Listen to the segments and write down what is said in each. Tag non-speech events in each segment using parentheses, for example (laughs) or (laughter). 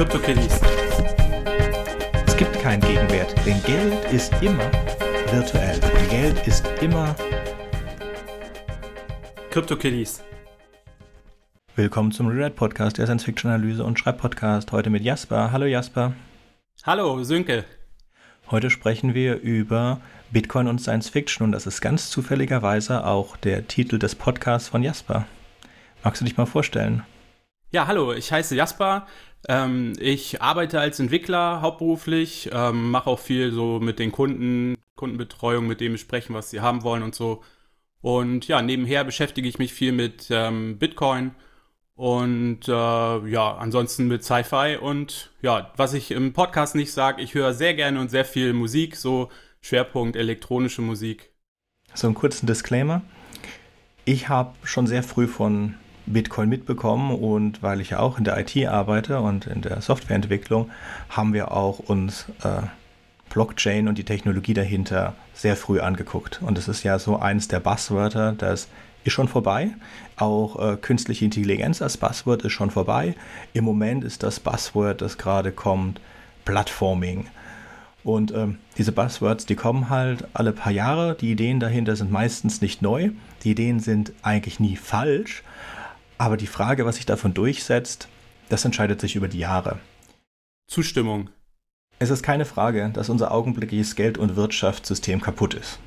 CryptoKitties. Es gibt keinen Gegenwert, denn Geld ist immer virtuell. Geld ist immer. CryptoKitties. Willkommen zum Reread Podcast, der Science-Fiction-Analyse und Schreibpodcast. Heute mit Jasper. Hallo Jasper. Hallo, Sönke. Heute sprechen wir über Bitcoin und Science Fiction und das ist ganz zufälligerweise auch der Titel des Podcasts von Jasper. Magst du dich mal vorstellen? Ja, hallo, ich heiße Jasper. Ähm, ich arbeite als Entwickler hauptberuflich, ähm, mache auch viel so mit den Kunden, Kundenbetreuung, mit denen besprechen, was sie haben wollen und so. Und ja, nebenher beschäftige ich mich viel mit ähm, Bitcoin und äh, ja, ansonsten mit Sci-Fi. Und ja, was ich im Podcast nicht sage, ich höre sehr gerne und sehr viel Musik, so Schwerpunkt elektronische Musik. So einen kurzen Disclaimer. Ich habe schon sehr früh von Bitcoin mitbekommen und weil ich ja auch in der IT arbeite und in der Softwareentwicklung, haben wir auch uns äh, Blockchain und die Technologie dahinter sehr früh angeguckt. Und es ist ja so eines der Buzzwörter, das ist schon vorbei. Auch äh, künstliche Intelligenz als Buzzword ist schon vorbei. Im Moment ist das Buzzword, das gerade kommt, Plattforming. Und ähm, diese Buzzwords, die kommen halt alle paar Jahre. Die Ideen dahinter sind meistens nicht neu. Die Ideen sind eigentlich nie falsch. Aber die Frage, was sich davon durchsetzt, das entscheidet sich über die Jahre. Zustimmung. Es ist keine Frage, dass unser augenblickliches Geld- und Wirtschaftssystem kaputt ist.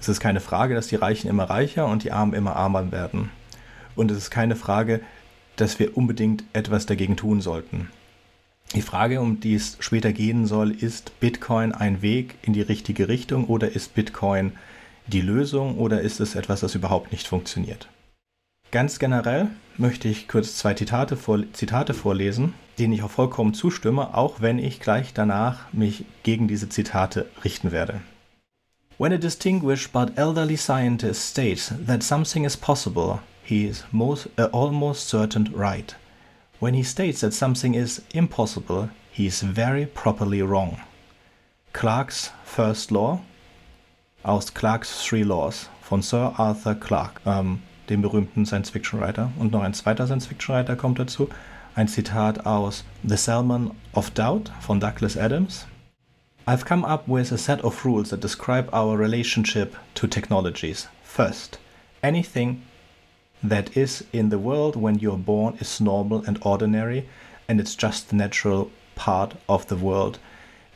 Es ist keine Frage, dass die Reichen immer reicher und die Armen immer armer werden. Und es ist keine Frage, dass wir unbedingt etwas dagegen tun sollten. Die Frage, um die es später gehen soll, ist Bitcoin ein Weg in die richtige Richtung oder ist Bitcoin die Lösung oder ist es etwas, das überhaupt nicht funktioniert? Ganz generell möchte ich kurz zwei Zitate, vor, Zitate vorlesen, denen ich auch vollkommen zustimme, auch wenn ich gleich danach mich gegen diese Zitate richten werde. When a distinguished but elderly scientist states that something is possible, he is most, uh, almost certain right. When he states that something is impossible, he is very properly wrong. Clarke's First Law aus Clarke's Three Laws von Sir Arthur Clarke, ähm, dem berühmten Science-Fiction-Writer. Und noch ein zweiter Science-Fiction-Writer kommt dazu. Ein Zitat aus The Salmon of Doubt von Douglas Adams. I've come up with a set of rules that describe our relationship to technologies. First, anything that is in the world when you're born is normal and ordinary, and it's just the natural part of the world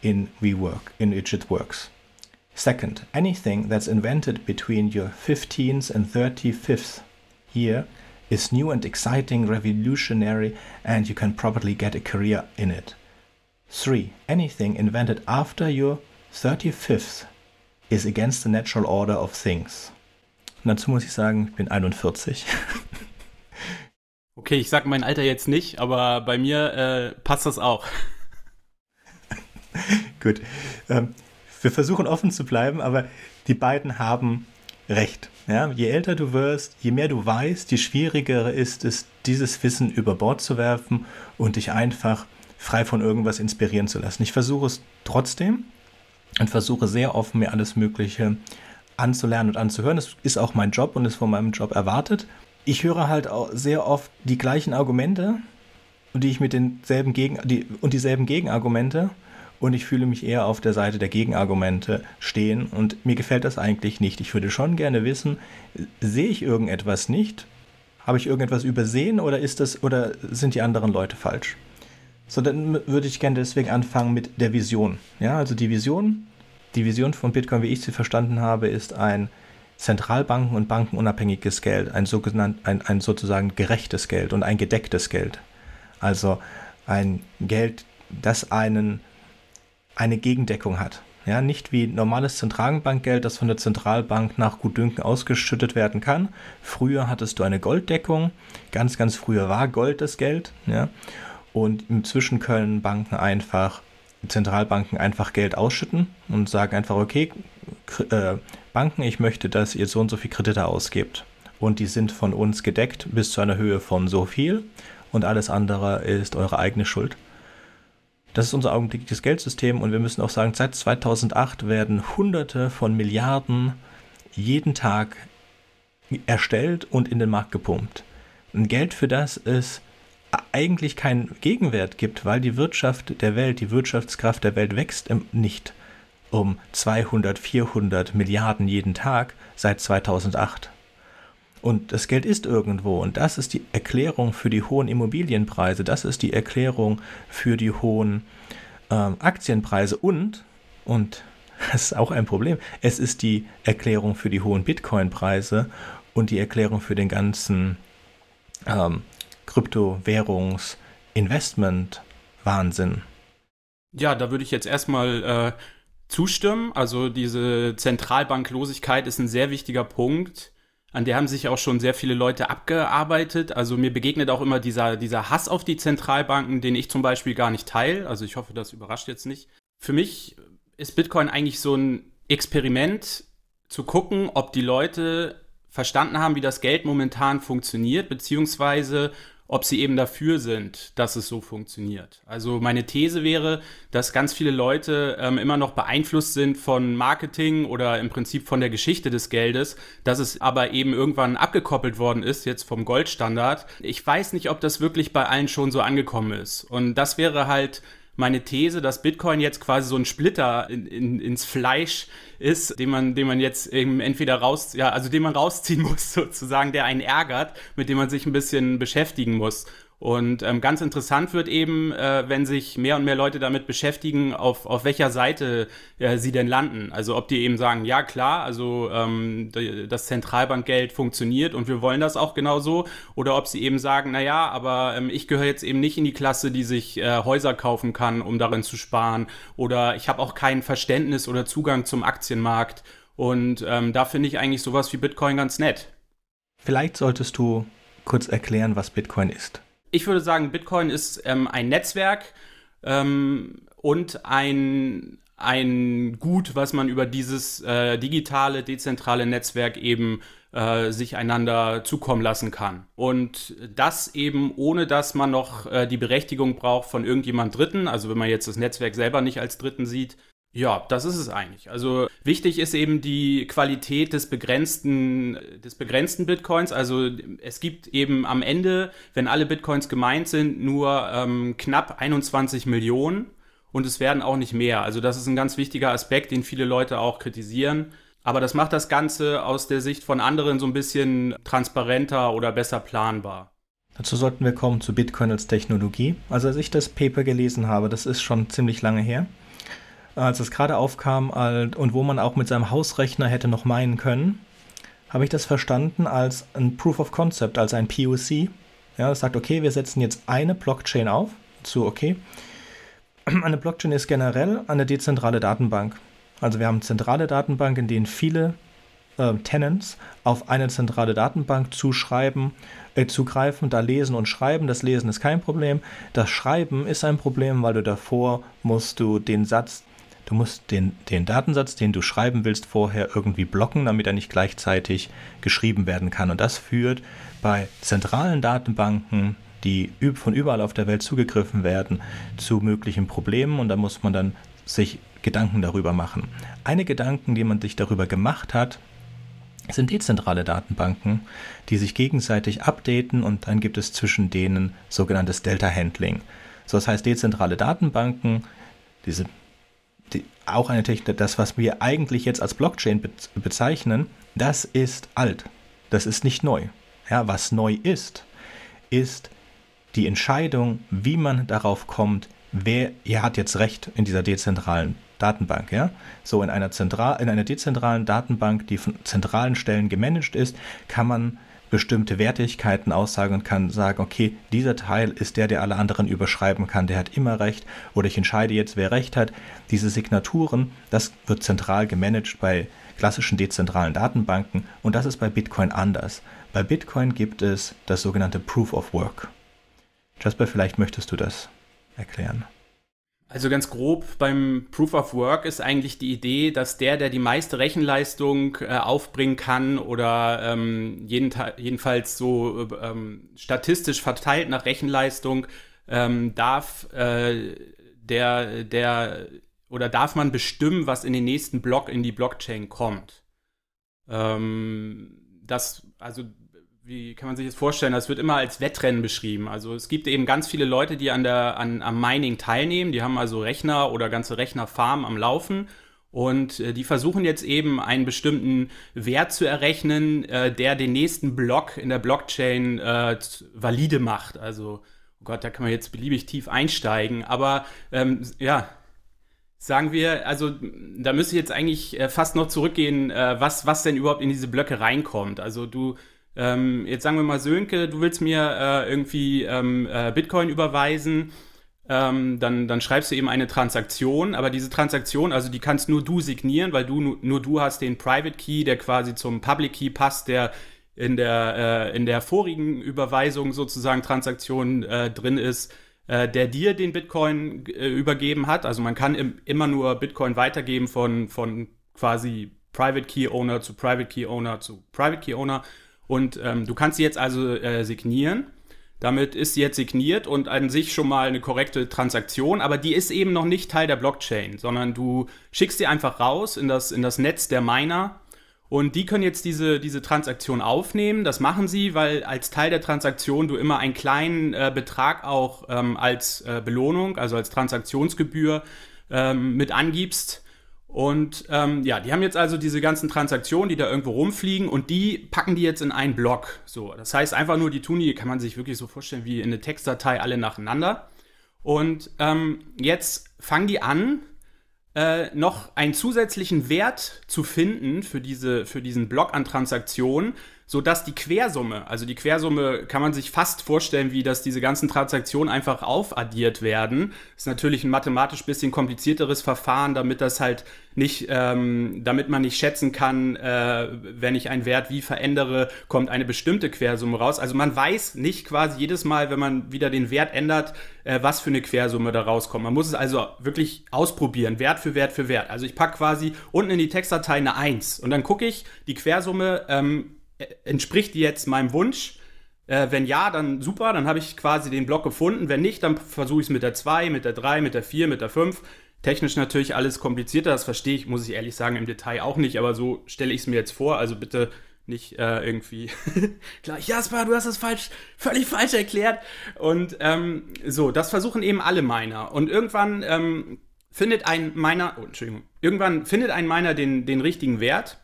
in we work, in which it works. Second, anything that's invented between your 15th and 35th year is new and exciting, revolutionary, and you can probably get a career in it. 3. Anything invented after your 35th is against the natural order of things. Und dazu muss ich sagen, ich bin 41. (laughs) okay, ich sag mein Alter jetzt nicht, aber bei mir äh, passt das auch. (laughs) Gut. Ähm, wir versuchen offen zu bleiben, aber die beiden haben recht. Ja, je älter du wirst, je mehr du weißt, je schwieriger ist es, dieses Wissen über Bord zu werfen und dich einfach frei von irgendwas inspirieren zu lassen. Ich versuche es trotzdem und versuche sehr offen, mir alles Mögliche anzulernen und anzuhören. Das ist auch mein Job und ist von meinem Job erwartet. Ich höre halt auch sehr oft die gleichen Argumente und die ich mit denselben Gegen die, und dieselben Gegenargumente und ich fühle mich eher auf der Seite der Gegenargumente stehen und mir gefällt das eigentlich nicht. Ich würde schon gerne wissen, sehe ich irgendetwas nicht? Habe ich irgendetwas übersehen oder ist das oder sind die anderen Leute falsch? So, dann würde ich gerne deswegen anfangen mit der Vision. Ja, also die Vision, die Vision von Bitcoin, wie ich sie verstanden habe, ist ein Zentralbanken- und bankenunabhängiges Geld, ein, sogenannt, ein, ein sozusagen gerechtes Geld und ein gedecktes Geld. Also ein Geld, das einen, eine Gegendeckung hat. Ja, nicht wie normales Zentralbankgeld, das von der Zentralbank nach Gutdünken ausgeschüttet werden kann. Früher hattest du eine Golddeckung. Ganz, ganz früher war Gold das Geld. Ja. Und inzwischen können Banken einfach, Zentralbanken einfach Geld ausschütten und sagen einfach, okay, äh, Banken, ich möchte, dass ihr so und so viel Kredite ausgebt. Und die sind von uns gedeckt bis zu einer Höhe von so viel. Und alles andere ist eure eigene Schuld. Das ist unser augenblickliches Geldsystem und wir müssen auch sagen, seit 2008 werden Hunderte von Milliarden jeden Tag erstellt und in den Markt gepumpt. Ein Geld für das ist eigentlich keinen Gegenwert gibt, weil die Wirtschaft der Welt, die Wirtschaftskraft der Welt wächst nicht um 200, 400 Milliarden jeden Tag seit 2008. Und das Geld ist irgendwo. Und das ist die Erklärung für die hohen Immobilienpreise. Das ist die Erklärung für die hohen ähm, Aktienpreise. Und, und (laughs) das ist auch ein Problem, es ist die Erklärung für die hohen Bitcoin-Preise und die Erklärung für den ganzen ähm, Kryptowährungs-Investment-Wahnsinn. Ja, da würde ich jetzt erstmal äh, zustimmen. Also diese Zentralbanklosigkeit ist ein sehr wichtiger Punkt. An der haben sich auch schon sehr viele Leute abgearbeitet. Also mir begegnet auch immer dieser, dieser Hass auf die Zentralbanken, den ich zum Beispiel gar nicht teile. Also ich hoffe, das überrascht jetzt nicht. Für mich ist Bitcoin eigentlich so ein Experiment zu gucken, ob die Leute verstanden haben, wie das Geld momentan funktioniert, beziehungsweise ob sie eben dafür sind, dass es so funktioniert. Also meine These wäre, dass ganz viele Leute ähm, immer noch beeinflusst sind von Marketing oder im Prinzip von der Geschichte des Geldes, dass es aber eben irgendwann abgekoppelt worden ist, jetzt vom Goldstandard. Ich weiß nicht, ob das wirklich bei allen schon so angekommen ist. Und das wäre halt meine These, dass Bitcoin jetzt quasi so ein Splitter in, in, ins Fleisch ist, den man, den man jetzt eben entweder raus, ja, also den man rausziehen (laughs) muss, sozusagen, der einen ärgert, mit dem man sich ein bisschen beschäftigen muss. Und ähm, ganz interessant wird eben, äh, wenn sich mehr und mehr Leute damit beschäftigen, auf, auf welcher Seite äh, sie denn landen. Also ob die eben sagen, ja klar, also ähm, das Zentralbankgeld funktioniert und wir wollen das auch genauso. Oder ob sie eben sagen, na ja, aber ähm, ich gehöre jetzt eben nicht in die Klasse, die sich äh, Häuser kaufen kann, um darin zu sparen. Oder ich habe auch kein Verständnis oder Zugang zum Aktienmarkt. Und ähm, da finde ich eigentlich sowas wie Bitcoin ganz nett. Vielleicht solltest du kurz erklären, was Bitcoin ist ich würde sagen, Bitcoin ist ähm, ein Netzwerk ähm, und ein, ein Gut, was man über dieses äh, digitale, dezentrale Netzwerk eben äh, sich einander zukommen lassen kann. Und das eben ohne, dass man noch äh, die Berechtigung braucht von irgendjemand Dritten, also wenn man jetzt das Netzwerk selber nicht als Dritten sieht, ja, das ist es eigentlich. Also wichtig ist eben die Qualität des begrenzten, des begrenzten Bitcoins. Also es gibt eben am Ende, wenn alle Bitcoins gemeint sind, nur ähm, knapp 21 Millionen und es werden auch nicht mehr. Also das ist ein ganz wichtiger Aspekt, den viele Leute auch kritisieren. Aber das macht das Ganze aus der Sicht von anderen so ein bisschen transparenter oder besser planbar. Dazu sollten wir kommen zu Bitcoin als Technologie. Also als ich das Paper gelesen habe, das ist schon ziemlich lange her als es gerade aufkam und wo man auch mit seinem Hausrechner hätte noch meinen können, habe ich das verstanden als ein Proof of Concept, als ein POC. Ja, das sagt, okay, wir setzen jetzt eine Blockchain auf. Zu, okay. Eine Blockchain ist generell eine dezentrale Datenbank. Also wir haben eine zentrale Datenbank, in denen viele äh, Tenants auf eine zentrale Datenbank zuschreiben, äh, zugreifen, da lesen und schreiben. Das Lesen ist kein Problem. Das Schreiben ist ein Problem, weil du davor musst du den Satz Du musst den, den Datensatz, den du schreiben willst, vorher irgendwie blocken, damit er nicht gleichzeitig geschrieben werden kann. Und das führt bei zentralen Datenbanken, die von überall auf der Welt zugegriffen werden, zu möglichen Problemen. Und da muss man dann sich Gedanken darüber machen. Eine Gedanken, die man sich darüber gemacht hat, sind dezentrale Datenbanken, die sich gegenseitig updaten und dann gibt es zwischen denen sogenanntes Delta-Handling. So, das heißt, dezentrale Datenbanken, diese die, auch eine Technik, das, was wir eigentlich jetzt als Blockchain be bezeichnen, das ist alt. Das ist nicht neu. Ja, was neu ist, ist die Entscheidung, wie man darauf kommt, wer ihr hat jetzt Recht in dieser dezentralen Datenbank. Ja? So in einer, Zentral in einer dezentralen Datenbank, die von zentralen Stellen gemanagt ist, kann man bestimmte Wertigkeiten aussagen und kann sagen, okay, dieser Teil ist der, der alle anderen überschreiben kann, der hat immer recht oder ich entscheide jetzt, wer recht hat. Diese Signaturen, das wird zentral gemanagt bei klassischen dezentralen Datenbanken und das ist bei Bitcoin anders. Bei Bitcoin gibt es das sogenannte Proof of Work. Jasper, vielleicht möchtest du das erklären. Also ganz grob beim Proof of Work ist eigentlich die Idee, dass der, der die meiste Rechenleistung äh, aufbringen kann oder ähm, jeden, jedenfalls so ähm, statistisch verteilt nach Rechenleistung, ähm, darf äh, der, der oder darf man bestimmen, was in den nächsten Block in die Blockchain kommt. Ähm, das, also wie kann man sich das vorstellen? Das wird immer als Wettrennen beschrieben. Also es gibt eben ganz viele Leute, die an der, an, am Mining teilnehmen. Die haben also Rechner oder ganze Rechnerfarmen am Laufen. Und äh, die versuchen jetzt eben einen bestimmten Wert zu errechnen, äh, der den nächsten Block in der Blockchain äh, valide macht. Also, oh Gott, da kann man jetzt beliebig tief einsteigen. Aber ähm, ja, sagen wir, also da müsste ich jetzt eigentlich äh, fast noch zurückgehen, äh, was, was denn überhaupt in diese Blöcke reinkommt. Also du ähm, jetzt sagen wir mal, Sönke, du willst mir äh, irgendwie ähm, äh, Bitcoin überweisen, ähm, dann, dann schreibst du eben eine Transaktion, aber diese Transaktion, also die kannst nur du signieren, weil du nur du hast den Private Key, der quasi zum Public Key passt, der in der, äh, in der vorigen Überweisung sozusagen Transaktion äh, drin ist, äh, der dir den Bitcoin äh, übergeben hat. Also man kann im, immer nur Bitcoin weitergeben von, von quasi Private Key Owner zu Private Key Owner zu Private Key Owner. Und ähm, du kannst sie jetzt also äh, signieren. Damit ist sie jetzt signiert und an sich schon mal eine korrekte Transaktion, aber die ist eben noch nicht Teil der Blockchain, sondern du schickst sie einfach raus in das, in das Netz der Miner und die können jetzt diese, diese Transaktion aufnehmen. Das machen sie, weil als Teil der Transaktion du immer einen kleinen äh, Betrag auch ähm, als äh, Belohnung, also als Transaktionsgebühr ähm, mit angibst und ähm, ja, die haben jetzt also diese ganzen Transaktionen, die da irgendwo rumfliegen und die packen die jetzt in einen Block. So, das heißt einfach nur, die tun die, kann man sich wirklich so vorstellen wie in eine Textdatei alle nacheinander. Und ähm, jetzt fangen die an, äh, noch einen zusätzlichen Wert zu finden für, diese, für diesen Block an Transaktionen, sodass die Quersumme, also die Quersumme kann man sich fast vorstellen, wie dass diese ganzen Transaktionen einfach aufaddiert werden. Ist natürlich ein mathematisch bisschen komplizierteres Verfahren, damit das halt nicht, ähm, damit man nicht schätzen kann, äh, wenn ich einen Wert wie verändere, kommt eine bestimmte Quersumme raus. Also man weiß nicht quasi jedes Mal, wenn man wieder den Wert ändert, äh, was für eine Quersumme da rauskommt. Man muss es also wirklich ausprobieren, Wert für Wert für Wert. Also ich packe quasi unten in die Textdatei eine 1 und dann gucke ich die Quersumme, ähm, entspricht die jetzt meinem Wunsch? Äh, wenn ja, dann super, dann habe ich quasi den Block gefunden. Wenn nicht, dann versuche ich es mit der 2, mit der 3, mit der 4, mit der 5. Technisch natürlich alles komplizierter, das verstehe ich, muss ich ehrlich sagen, im Detail auch nicht, aber so stelle ich es mir jetzt vor. Also bitte nicht äh, irgendwie (laughs) gleich, Jasper, du hast das falsch, völlig falsch erklärt. Und ähm, so, das versuchen eben alle Miner. Und irgendwann ähm, findet ein Miner, oh, Entschuldigung, irgendwann findet ein Miner den, den richtigen Wert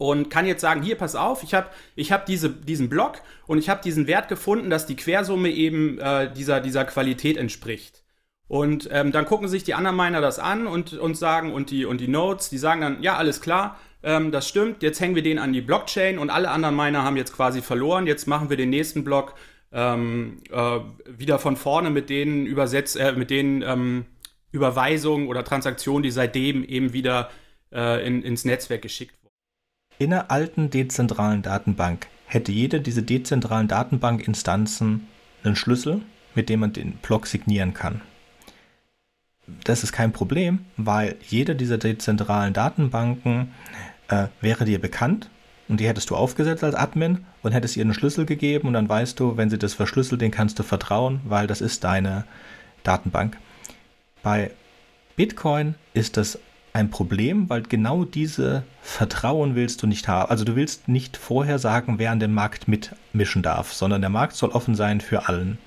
und kann jetzt sagen, hier, pass auf, ich habe ich hab diese, diesen Block und ich habe diesen Wert gefunden, dass die Quersumme eben äh, dieser, dieser Qualität entspricht. Und ähm, dann gucken sich die anderen Miner das an und, und sagen, und die, und die Nodes, die sagen dann, ja, alles klar, ähm, das stimmt, jetzt hängen wir den an die Blockchain und alle anderen Miner haben jetzt quasi verloren, jetzt machen wir den nächsten Block ähm, äh, wieder von vorne mit denen übersetzt, äh, mit den ähm, Überweisungen oder Transaktionen, die seitdem eben wieder äh, in, ins Netzwerk geschickt in einer alten dezentralen Datenbank hätte jede dieser dezentralen Datenbankinstanzen einen Schlüssel, mit dem man den Block signieren kann. Das ist kein Problem, weil jede dieser dezentralen Datenbanken äh, wäre dir bekannt und die hättest du aufgesetzt als Admin und hättest ihr einen Schlüssel gegeben und dann weißt du, wenn sie das verschlüsselt, den kannst du vertrauen, weil das ist deine Datenbank. Bei Bitcoin ist das ein Problem, weil genau diese Vertrauen willst du nicht haben. Also du willst nicht vorher sagen, wer an dem Markt mitmischen darf, sondern der Markt soll offen sein für allen.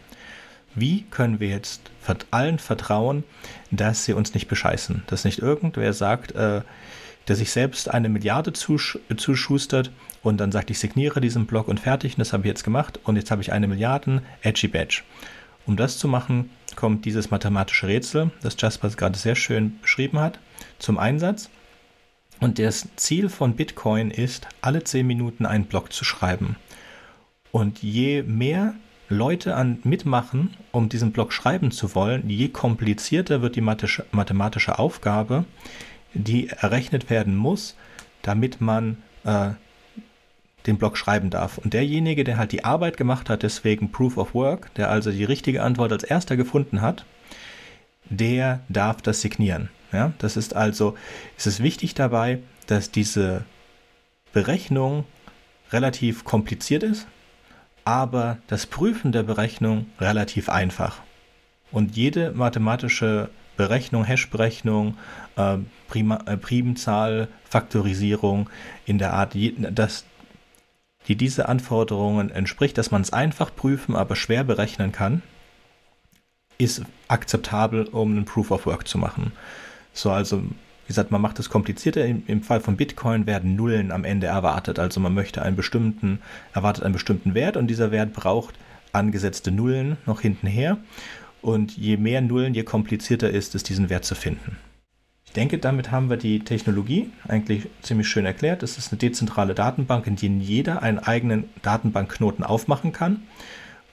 Wie können wir jetzt allen vertrauen, dass sie uns nicht bescheißen? Dass nicht irgendwer sagt, äh, der sich selbst eine Milliarde zusch zuschustert und dann sagt, ich signiere diesen Block und fertig, und das habe ich jetzt gemacht und jetzt habe ich eine Milliarde, edgy badge. Um das zu machen, kommt dieses mathematische Rätsel, das Jasper gerade sehr schön beschrieben hat zum Einsatz. Und das Ziel von Bitcoin ist, alle 10 Minuten einen Block zu schreiben. Und je mehr Leute an mitmachen, um diesen Block schreiben zu wollen, je komplizierter wird die mathematische Aufgabe, die errechnet werden muss, damit man äh, den Block schreiben darf. Und derjenige, der halt die Arbeit gemacht hat, deswegen Proof of Work, der also die richtige Antwort als erster gefunden hat, der darf das signieren. Ja, das ist also, es ist wichtig dabei, dass diese Berechnung relativ kompliziert ist, aber das Prüfen der Berechnung relativ einfach. Und jede mathematische Berechnung, Hash-Berechnung, äh, äh, Primzahl, Faktorisierung in der Art, das, die diese Anforderungen entspricht, dass man es einfach prüfen, aber schwer berechnen kann, ist akzeptabel, um einen Proof of Work zu machen. So, also, wie gesagt, man macht es komplizierter. Im, Im, Fall von Bitcoin werden Nullen am Ende erwartet. Also man möchte einen bestimmten, erwartet einen bestimmten Wert und dieser Wert braucht angesetzte Nullen noch hintenher. Und je mehr Nullen, je komplizierter ist es, diesen Wert zu finden. Ich denke, damit haben wir die Technologie eigentlich ziemlich schön erklärt. Es ist eine dezentrale Datenbank, in der jeder einen eigenen Datenbankknoten aufmachen kann,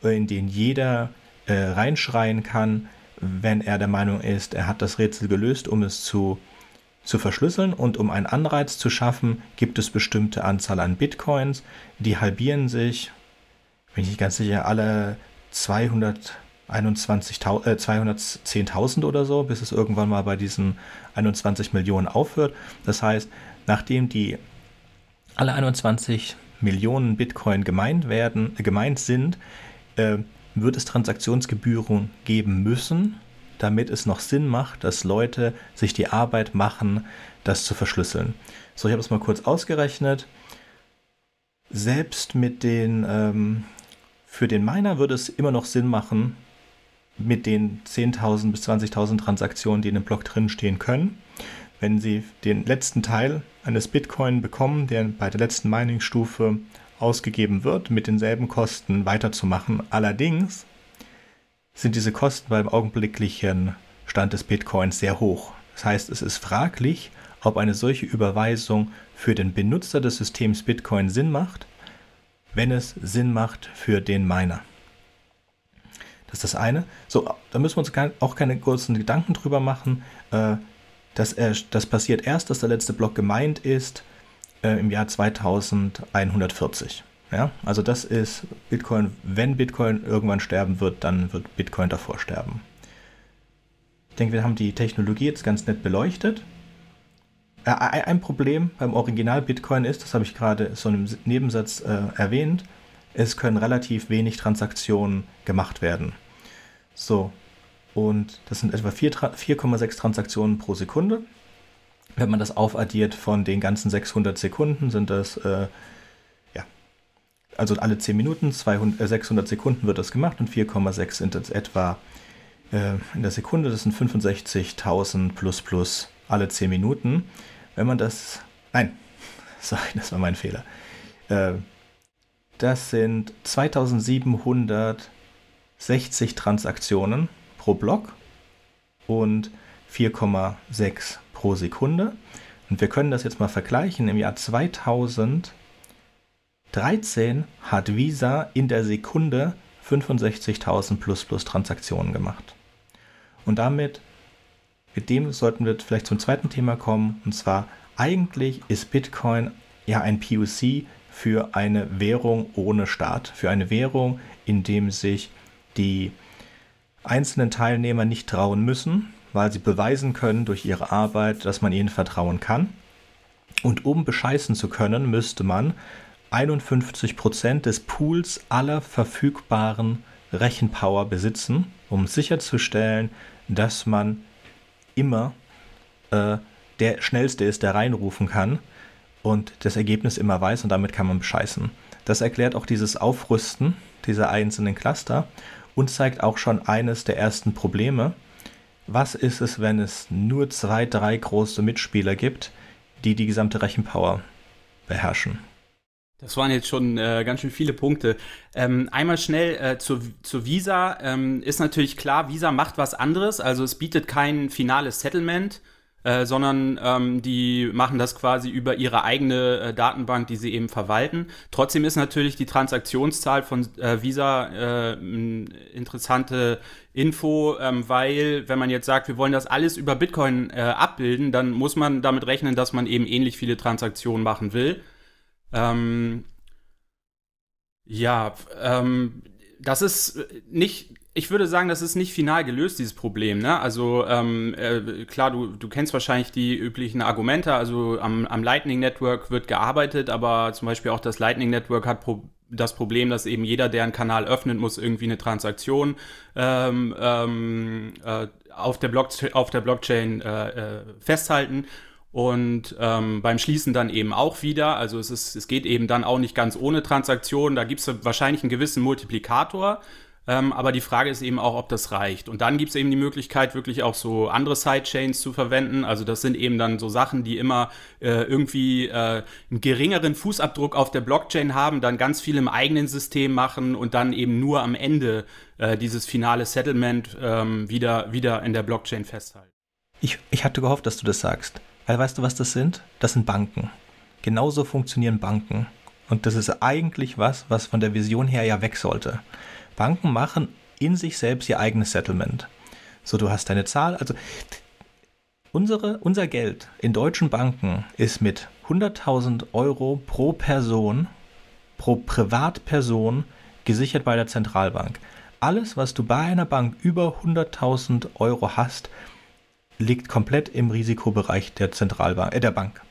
in den jeder äh, reinschreien kann, wenn er der Meinung ist, er hat das Rätsel gelöst, um es zu, zu verschlüsseln. Und um einen Anreiz zu schaffen, gibt es bestimmte Anzahl an Bitcoins, die halbieren sich, bin ich nicht ganz sicher, alle 200 21, äh, 210.000 oder so, bis es irgendwann mal bei diesen 21 Millionen aufhört. Das heißt, nachdem die alle 21 Millionen Bitcoin gemeint werden, äh, gemeint sind, äh, wird es Transaktionsgebühren geben müssen, damit es noch Sinn macht, dass Leute sich die Arbeit machen, das zu verschlüsseln. So, ich habe es mal kurz ausgerechnet. Selbst mit den, ähm, für den Miner würde es immer noch Sinn machen, mit den 10.000 bis 20.000 Transaktionen, die in dem Block drinstehen können. Wenn Sie den letzten Teil eines Bitcoin bekommen, der bei der letzten Mining-Stufe ausgegeben wird, mit denselben Kosten weiterzumachen. Allerdings sind diese Kosten beim augenblicklichen Stand des Bitcoins sehr hoch. Das heißt, es ist fraglich, ob eine solche Überweisung für den Benutzer des Systems Bitcoin Sinn macht, wenn es Sinn macht für den Miner. Das ist das eine. So, da müssen wir uns auch keine kurzen Gedanken drüber machen. Äh, dass er, das passiert erst, dass der letzte Block gemeint ist äh, im Jahr 2140. Ja, also das ist Bitcoin, wenn Bitcoin irgendwann sterben wird, dann wird Bitcoin davor sterben. Ich denke, wir haben die Technologie jetzt ganz nett beleuchtet. Äh, ein Problem beim Original Bitcoin ist, das habe ich gerade so im Nebensatz äh, erwähnt, es können relativ wenig Transaktionen gemacht werden. So, und das sind etwa 4,6 Transaktionen pro Sekunde. Wenn man das aufaddiert von den ganzen 600 Sekunden, sind das, äh, ja, also alle 10 Minuten, 200, äh, 600 Sekunden wird das gemacht und 4,6 sind das etwa äh, in der Sekunde. Das sind 65.000 plus plus alle 10 Minuten. Wenn man das, nein, (laughs) sorry, das war mein Fehler. Äh, das sind 2760 Transaktionen pro Block und 4,6 pro Sekunde. Und wir können das jetzt mal vergleichen. Im Jahr 2013 hat Visa in der Sekunde 65.000 plus plus Transaktionen gemacht. Und damit, mit dem sollten wir vielleicht zum zweiten Thema kommen. Und zwar, eigentlich ist Bitcoin ja ein POC für eine Währung ohne Staat, für eine Währung, in dem sich die einzelnen Teilnehmer nicht trauen müssen, weil sie beweisen können durch ihre Arbeit, dass man ihnen vertrauen kann. Und um bescheißen zu können, müsste man 51% des Pools aller verfügbaren Rechenpower besitzen, um sicherzustellen, dass man immer äh, der Schnellste ist, der reinrufen kann und das Ergebnis immer weiß und damit kann man bescheißen. Das erklärt auch dieses Aufrüsten dieser einzelnen Cluster und zeigt auch schon eines der ersten Probleme. Was ist es, wenn es nur zwei, drei große Mitspieler gibt, die die gesamte Rechenpower beherrschen? Das waren jetzt schon äh, ganz schön viele Punkte. Ähm, einmal schnell äh, zur, zur Visa. Ähm, ist natürlich klar, Visa macht was anderes. Also es bietet kein finales Settlement, äh, sondern ähm, die machen das quasi über ihre eigene äh, Datenbank, die sie eben verwalten. Trotzdem ist natürlich die Transaktionszahl von äh, Visa äh, interessante Info, ähm, weil wenn man jetzt sagt, wir wollen das alles über Bitcoin äh, abbilden, dann muss man damit rechnen, dass man eben ähnlich viele Transaktionen machen will. Ähm, ja, ähm, das ist nicht ich würde sagen, das ist nicht final gelöst, dieses Problem. Ne? Also ähm, äh, klar, du, du kennst wahrscheinlich die üblichen Argumente. Also am, am Lightning Network wird gearbeitet, aber zum Beispiel auch das Lightning Network hat pro das Problem, dass eben jeder, der einen Kanal öffnet, muss irgendwie eine Transaktion ähm, ähm, äh, auf, der auf der Blockchain äh, äh, festhalten. und ähm, beim Schließen dann eben auch wieder. Also es, ist, es geht eben dann auch nicht ganz ohne Transaktionen. Da gibt es wahrscheinlich einen gewissen Multiplikator. Ähm, aber die Frage ist eben auch, ob das reicht. Und dann gibt es eben die Möglichkeit, wirklich auch so andere Sidechains zu verwenden. Also das sind eben dann so Sachen, die immer äh, irgendwie äh, einen geringeren Fußabdruck auf der Blockchain haben, dann ganz viel im eigenen System machen und dann eben nur am Ende äh, dieses finale Settlement ähm, wieder, wieder in der Blockchain festhalten. Ich, ich hatte gehofft, dass du das sagst. Weil weißt du, was das sind? Das sind Banken. Genauso funktionieren Banken. Und das ist eigentlich was, was von der Vision her ja weg sollte. Banken machen in sich selbst ihr eigenes Settlement. So, du hast deine Zahl. Also unsere, unser Geld in deutschen Banken ist mit 100.000 Euro pro Person, pro Privatperson gesichert bei der Zentralbank. Alles, was du bei einer Bank über 100.000 Euro hast, liegt komplett im Risikobereich der Zentralbank, äh, der Bank.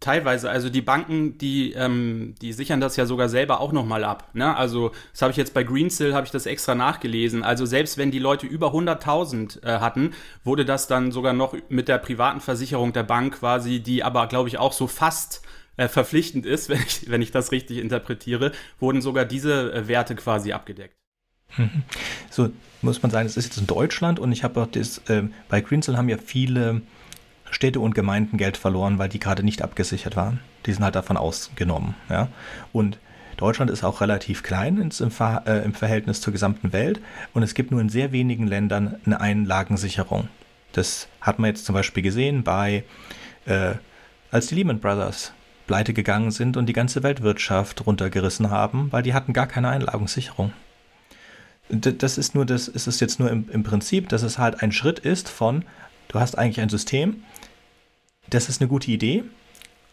Teilweise, also die Banken, die, ähm, die sichern das ja sogar selber auch nochmal ab. Ne? Also das habe ich jetzt bei Greensill, habe ich das extra nachgelesen. Also selbst wenn die Leute über 100.000 äh, hatten, wurde das dann sogar noch mit der privaten Versicherung der Bank quasi, die aber, glaube ich, auch so fast äh, verpflichtend ist, (laughs) wenn ich, wenn ich das richtig interpretiere, wurden sogar diese äh, Werte quasi abgedeckt. (laughs) So muss man sagen, es ist jetzt in Deutschland und ich habe auch das, äh, bei Greensill haben ja viele Städte und Gemeinden Geld verloren, weil die gerade nicht abgesichert waren. Die sind halt davon ausgenommen. Ja? Und Deutschland ist auch relativ klein im, Ver, äh, im, Verhältnis zur gesamten Welt und es gibt nur in sehr wenigen Ländern eine Einlagensicherung. Das hat man jetzt zum Beispiel gesehen bei, äh, als die Lehman Brothers pleite gegangen sind und die ganze Weltwirtschaft runtergerissen haben, weil die hatten gar keine Einlagensicherung. Das ist nur das, ist es jetzt nur im, im Prinzip, dass es halt ein Schritt ist von, du hast eigentlich ein System, das ist eine gute Idee,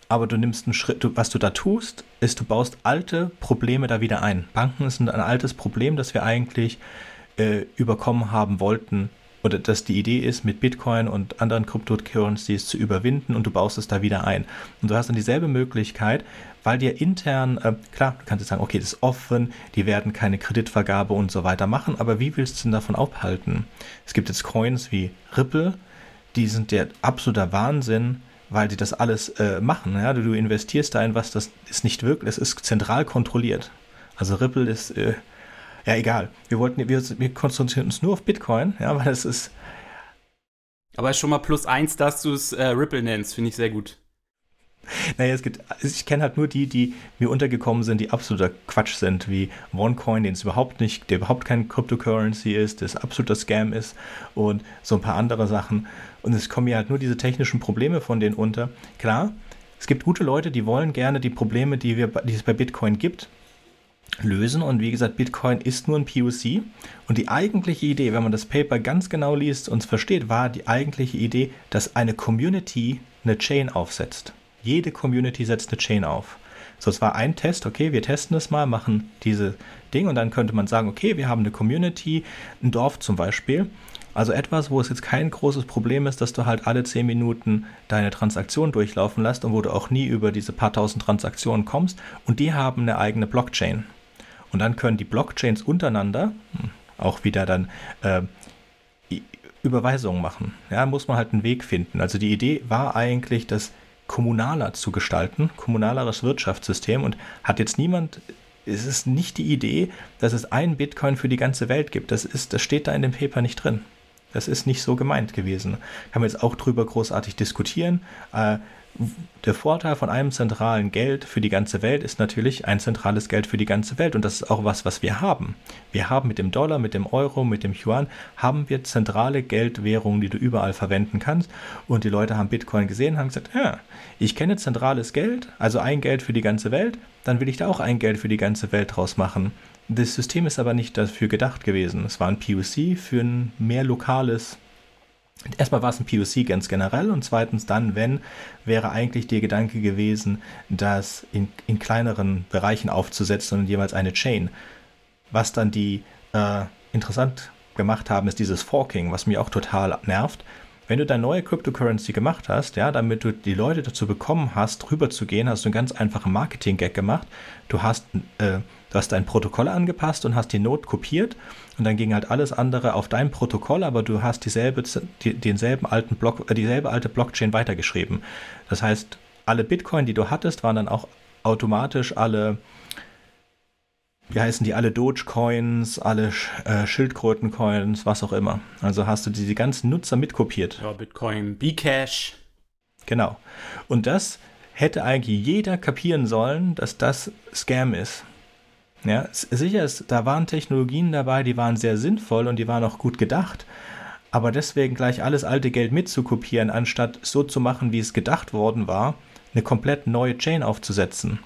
aber du nimmst einen Schritt, du, was du da tust, ist, du baust alte Probleme da wieder ein. Banken sind ein altes Problem, das wir eigentlich äh, überkommen haben wollten, oder dass die Idee ist, mit Bitcoin und anderen Cryptocurrencies zu überwinden und du baust es da wieder ein. Und du hast dann dieselbe Möglichkeit, weil dir intern, äh, klar, du kannst jetzt sagen, okay, das ist offen, die werden keine Kreditvergabe und so weiter machen, aber wie willst du denn davon abhalten? Es gibt jetzt Coins wie Ripple, die sind der absoluter Wahnsinn, weil die das alles äh, machen. Ja? Du, du, investierst da in was, das ist nicht wirklich, es ist zentral kontrolliert. Also Ripple ist, äh, ja egal. Wir wollten, wir, wir konzentrieren uns nur auf Bitcoin, ja, weil es ist. Aber ist schon mal plus eins, dass du es äh, Ripple nennst, finde ich sehr gut. Naja, es gibt, ich kenne halt nur die, die mir untergekommen sind, die absoluter Quatsch sind, wie OneCoin, den es überhaupt nicht, der überhaupt kein Cryptocurrency ist, das absoluter Scam ist und so ein paar andere Sachen. Und es kommen ja halt nur diese technischen Probleme von denen unter. Klar, es gibt gute Leute, die wollen gerne die Probleme, die, wir, die es bei Bitcoin gibt, lösen. Und wie gesagt, Bitcoin ist nur ein POC. Und die eigentliche Idee, wenn man das Paper ganz genau liest und es versteht, war die eigentliche Idee, dass eine Community eine Chain aufsetzt. Jede Community setzt eine Chain auf. So, es war ein Test, okay, wir testen das mal, machen diese Ding und dann könnte man sagen, okay, wir haben eine Community, ein Dorf zum Beispiel. Also etwas, wo es jetzt kein großes Problem ist, dass du halt alle 10 Minuten deine Transaktion durchlaufen lässt und wo du auch nie über diese paar tausend Transaktionen kommst. Und die haben eine eigene Blockchain. Und dann können die Blockchains untereinander hm, auch wieder dann äh, Überweisungen machen. Ja, muss man halt einen Weg finden. Also die Idee war eigentlich, dass kommunaler zu gestalten, kommunaleres Wirtschaftssystem und hat jetzt niemand, es ist nicht die Idee, dass es ein Bitcoin für die ganze Welt gibt. Das ist, das steht da in dem Paper nicht drin. Das ist nicht so gemeint gewesen. Kann man jetzt auch drüber großartig diskutieren. Äh, der Vorteil von einem zentralen Geld für die ganze Welt ist natürlich ein zentrales Geld für die ganze Welt. Und das ist auch was, was wir haben. Wir haben mit dem Dollar, mit dem Euro, mit dem Yuan, haben wir zentrale Geldwährungen, die du überall verwenden kannst. Und die Leute haben Bitcoin gesehen haben gesagt, ja, ich kenne zentrales Geld, also ein Geld für die ganze Welt, dann will ich da auch ein Geld für die ganze Welt draus machen. Das System ist aber nicht dafür gedacht gewesen. Es war ein POC für ein mehr lokales Erstmal war es ein POC ganz generell und zweitens dann, wenn, wäre eigentlich der Gedanke gewesen, das in, in kleineren Bereichen aufzusetzen und jeweils eine Chain. Was dann die äh, interessant gemacht haben, ist dieses Forking, was mich auch total nervt. Wenn du deine neue Cryptocurrency gemacht hast, ja, damit du die Leute dazu bekommen hast, rüber zu gehen, hast du einen ganz einfachen Marketing-Gag gemacht. Du hast äh, Du hast dein Protokoll angepasst und hast die Note kopiert und dann ging halt alles andere auf dein Protokoll, aber du hast dieselbe, die, denselben alten Block, äh, dieselbe alte Blockchain weitergeschrieben. Das heißt, alle Bitcoin, die du hattest, waren dann auch automatisch alle, wie heißen die, alle Dogecoins, alle äh, Schildkrötencoins, was auch immer. Also hast du diese ganzen Nutzer mitkopiert. Ja, Bitcoin, Bcash. Genau. Und das hätte eigentlich jeder kapieren sollen, dass das Scam ist. Ja, sicher ist, da waren Technologien dabei, die waren sehr sinnvoll und die waren auch gut gedacht. Aber deswegen gleich alles alte Geld mitzukopieren, anstatt so zu machen, wie es gedacht worden war, eine komplett neue Chain aufzusetzen.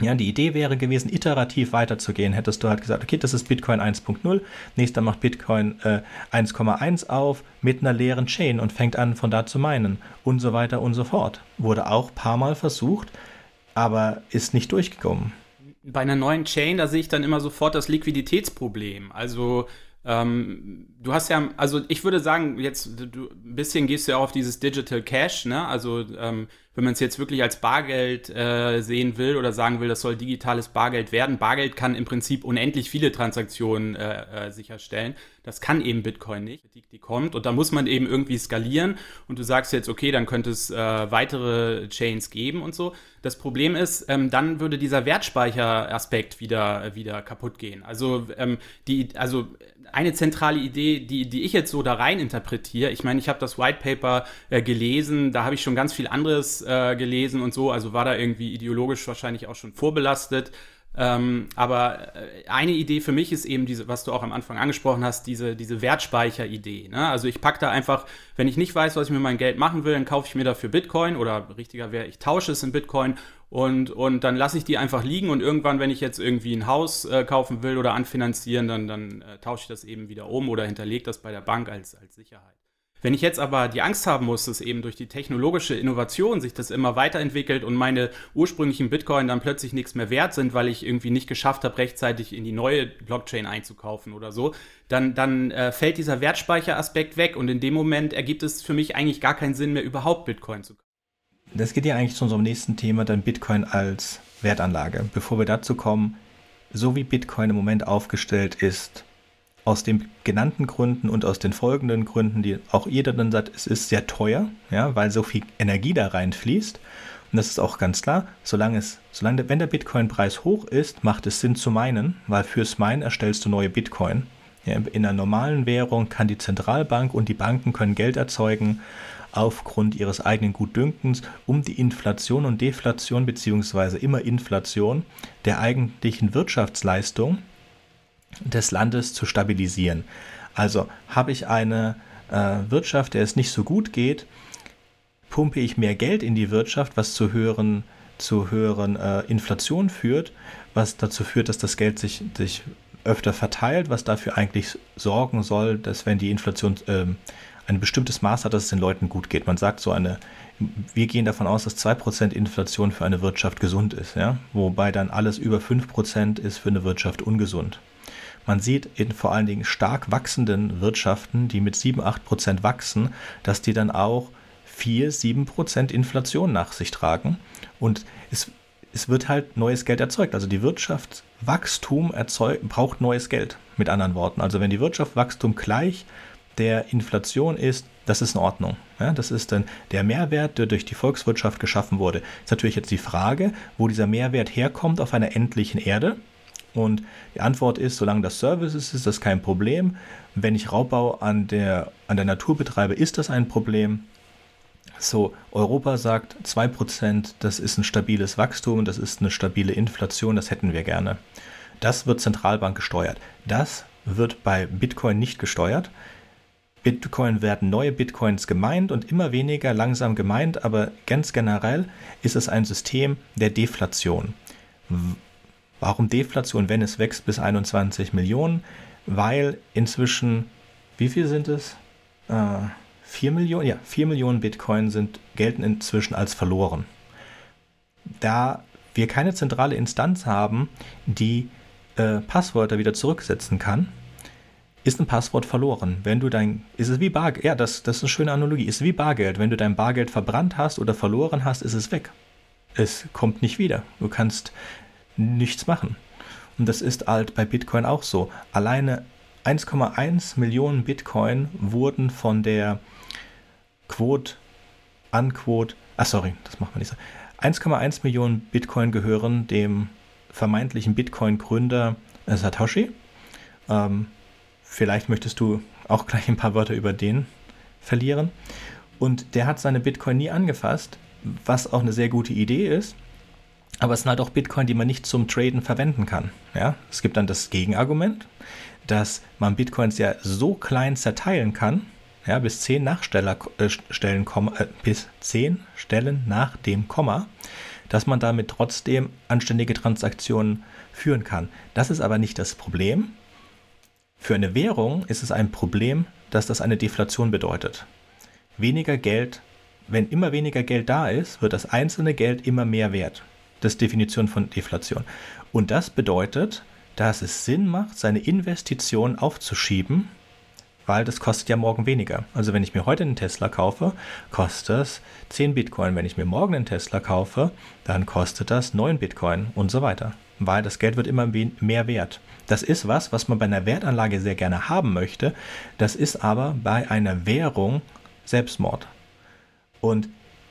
Ja, die Idee wäre gewesen, iterativ weiterzugehen. Hättest du halt gesagt, okay, das ist Bitcoin 1.0, nächster macht Bitcoin äh, 1,1 auf mit einer leeren Chain und fängt an, von da zu meinen und so weiter und so fort. Wurde auch ein paar Mal versucht, aber ist nicht durchgekommen bei einer neuen Chain, da sehe ich dann immer sofort das Liquiditätsproblem. Also ähm, du hast ja, also ich würde sagen, jetzt du, ein bisschen gehst du ja auf dieses Digital Cash, ne? Also ähm, wenn man es jetzt wirklich als Bargeld äh, sehen will oder sagen will, das soll digitales Bargeld werden. Bargeld kann im Prinzip unendlich viele Transaktionen äh, äh, sicherstellen. Das kann eben Bitcoin nicht. Die, die, kommt und da muss man eben irgendwie skalieren und du sagst jetzt, okay, dann könnte es äh, weitere Chains geben und so. Das Problem ist, ähm, dann würde dieser Wertspeicheraspekt wieder, wieder kaputt gehen. Also ähm, die, also eine zentrale Idee, die, die ich jetzt so da rein interpretiere, ich meine, ich habe das White Paper äh, gelesen, da habe ich schon ganz viel anderes äh, gelesen und so, also war da irgendwie ideologisch wahrscheinlich auch schon vorbelastet. Ähm, aber äh, eine Idee für mich ist eben diese, was du auch am Anfang angesprochen hast, diese, diese Wertspeicheridee. Ne? Also ich packe da einfach, wenn ich nicht weiß, was ich mit meinem Geld machen will, dann kaufe ich mir dafür Bitcoin oder richtiger wäre, ich tausche es in Bitcoin und, und dann lasse ich die einfach liegen und irgendwann, wenn ich jetzt irgendwie ein Haus äh, kaufen will oder anfinanzieren, dann, dann äh, tausche ich das eben wieder um oder hinterlege das bei der Bank als, als Sicherheit. Wenn ich jetzt aber die Angst haben muss, dass eben durch die technologische Innovation sich das immer weiterentwickelt und meine ursprünglichen Bitcoin dann plötzlich nichts mehr wert sind, weil ich irgendwie nicht geschafft habe, rechtzeitig in die neue Blockchain einzukaufen oder so, dann, dann äh, fällt dieser Wertspeicheraspekt weg und in dem Moment ergibt es für mich eigentlich gar keinen Sinn mehr, überhaupt Bitcoin zu kaufen. Das geht ja eigentlich zu unserem nächsten Thema, dann Bitcoin als Wertanlage. Bevor wir dazu kommen, so wie Bitcoin im Moment aufgestellt ist, aus den genannten Gründen und aus den folgenden Gründen, die auch jeder dann sagt, es ist sehr teuer, ja, weil so viel Energie da reinfließt. Und das ist auch ganz klar, solange es, solange, wenn der Bitcoin-Preis hoch ist, macht es Sinn zu meinen, weil fürs Meinen erstellst du neue Bitcoin. Ja, in einer normalen Währung kann die Zentralbank und die Banken können Geld erzeugen aufgrund ihres eigenen Gutdünkens, um die Inflation und Deflation beziehungsweise immer Inflation der eigentlichen Wirtschaftsleistung des Landes zu stabilisieren. Also habe ich eine äh, Wirtschaft, der es nicht so gut geht, pumpe ich mehr Geld in die Wirtschaft, was zu höheren, zu höheren äh, Inflation führt, was dazu führt, dass das Geld sich, sich öfter verteilt, was dafür eigentlich sorgen soll, dass wenn die Inflation äh, ein bestimmtes Maß hat, dass es den Leuten gut geht. Man sagt so eine, wir gehen davon aus, dass 2% Inflation für eine Wirtschaft gesund ist, ja? wobei dann alles über 5% ist für eine Wirtschaft ungesund. Man sieht in vor allen Dingen stark wachsenden Wirtschaften, die mit 7, 8 Prozent wachsen, dass die dann auch 4, 7 Prozent Inflation nach sich tragen. Und es, es wird halt neues Geld erzeugt. Also die Wirtschaftswachstum erzeugt, braucht neues Geld, mit anderen Worten. Also wenn die Wirtschaftswachstum gleich der Inflation ist, das ist in Ordnung. Ja, das ist dann der Mehrwert, der durch die Volkswirtschaft geschaffen wurde. Ist natürlich jetzt die Frage, wo dieser Mehrwert herkommt auf einer endlichen Erde. Und die Antwort ist, solange das Service ist, ist das kein Problem. Wenn ich Raubbau an der, an der Natur betreibe, ist das ein Problem. So, Europa sagt 2%, das ist ein stabiles Wachstum, das ist eine stabile Inflation, das hätten wir gerne. Das wird Zentralbank gesteuert. Das wird bei Bitcoin nicht gesteuert. Bitcoin werden neue Bitcoins gemeint und immer weniger langsam gemeint, aber ganz generell ist es ein System der Deflation. Warum Deflation, wenn es wächst bis 21 Millionen? Weil inzwischen, wie viel sind es? Äh, 4 Millionen? Ja, 4 Millionen Bitcoin sind, gelten inzwischen als verloren. Da wir keine zentrale Instanz haben, die äh, Passwörter wieder zurücksetzen kann, ist ein Passwort verloren. Wenn du dein, ist es wie Bargeld, ja, das, das ist eine schöne Analogie, ist wie Bargeld. Wenn du dein Bargeld verbrannt hast oder verloren hast, ist es weg. Es kommt nicht wieder. Du kannst nichts machen. Und das ist halt bei Bitcoin auch so. Alleine 1,1 Millionen Bitcoin wurden von der Quote, Unquote, ah sorry, das macht man nicht so. 1,1 Millionen Bitcoin gehören dem vermeintlichen Bitcoin-Gründer äh, Satoshi. Ähm, vielleicht möchtest du auch gleich ein paar Wörter über den verlieren. Und der hat seine Bitcoin nie angefasst, was auch eine sehr gute Idee ist. Aber es sind halt auch Bitcoin, die man nicht zum Traden verwenden kann. Ja? Es gibt dann das Gegenargument, dass man Bitcoins ja so klein zerteilen kann, ja, bis 10 Nachsteller, äh, Stellen, äh, bis 10 Stellen nach dem Komma, dass man damit trotzdem anständige Transaktionen führen kann. Das ist aber nicht das Problem. Für eine Währung ist es ein Problem, dass das eine Deflation bedeutet. Weniger Geld, wenn immer weniger Geld da ist, wird das einzelne Geld immer mehr wert. Das ist Definition von Deflation. Und das bedeutet, dass es Sinn macht, seine Investition aufzuschieben, weil das kostet ja morgen weniger. Also wenn ich mir heute einen Tesla kaufe, kostet das 10 Bitcoin. Wenn ich mir morgen einen Tesla kaufe, dann kostet das 9 Bitcoin und so weiter. Weil das Geld wird immer mehr wert. Das ist was, was man bei einer Wertanlage sehr gerne haben möchte. Das ist aber bei einer Währung Selbstmord. Und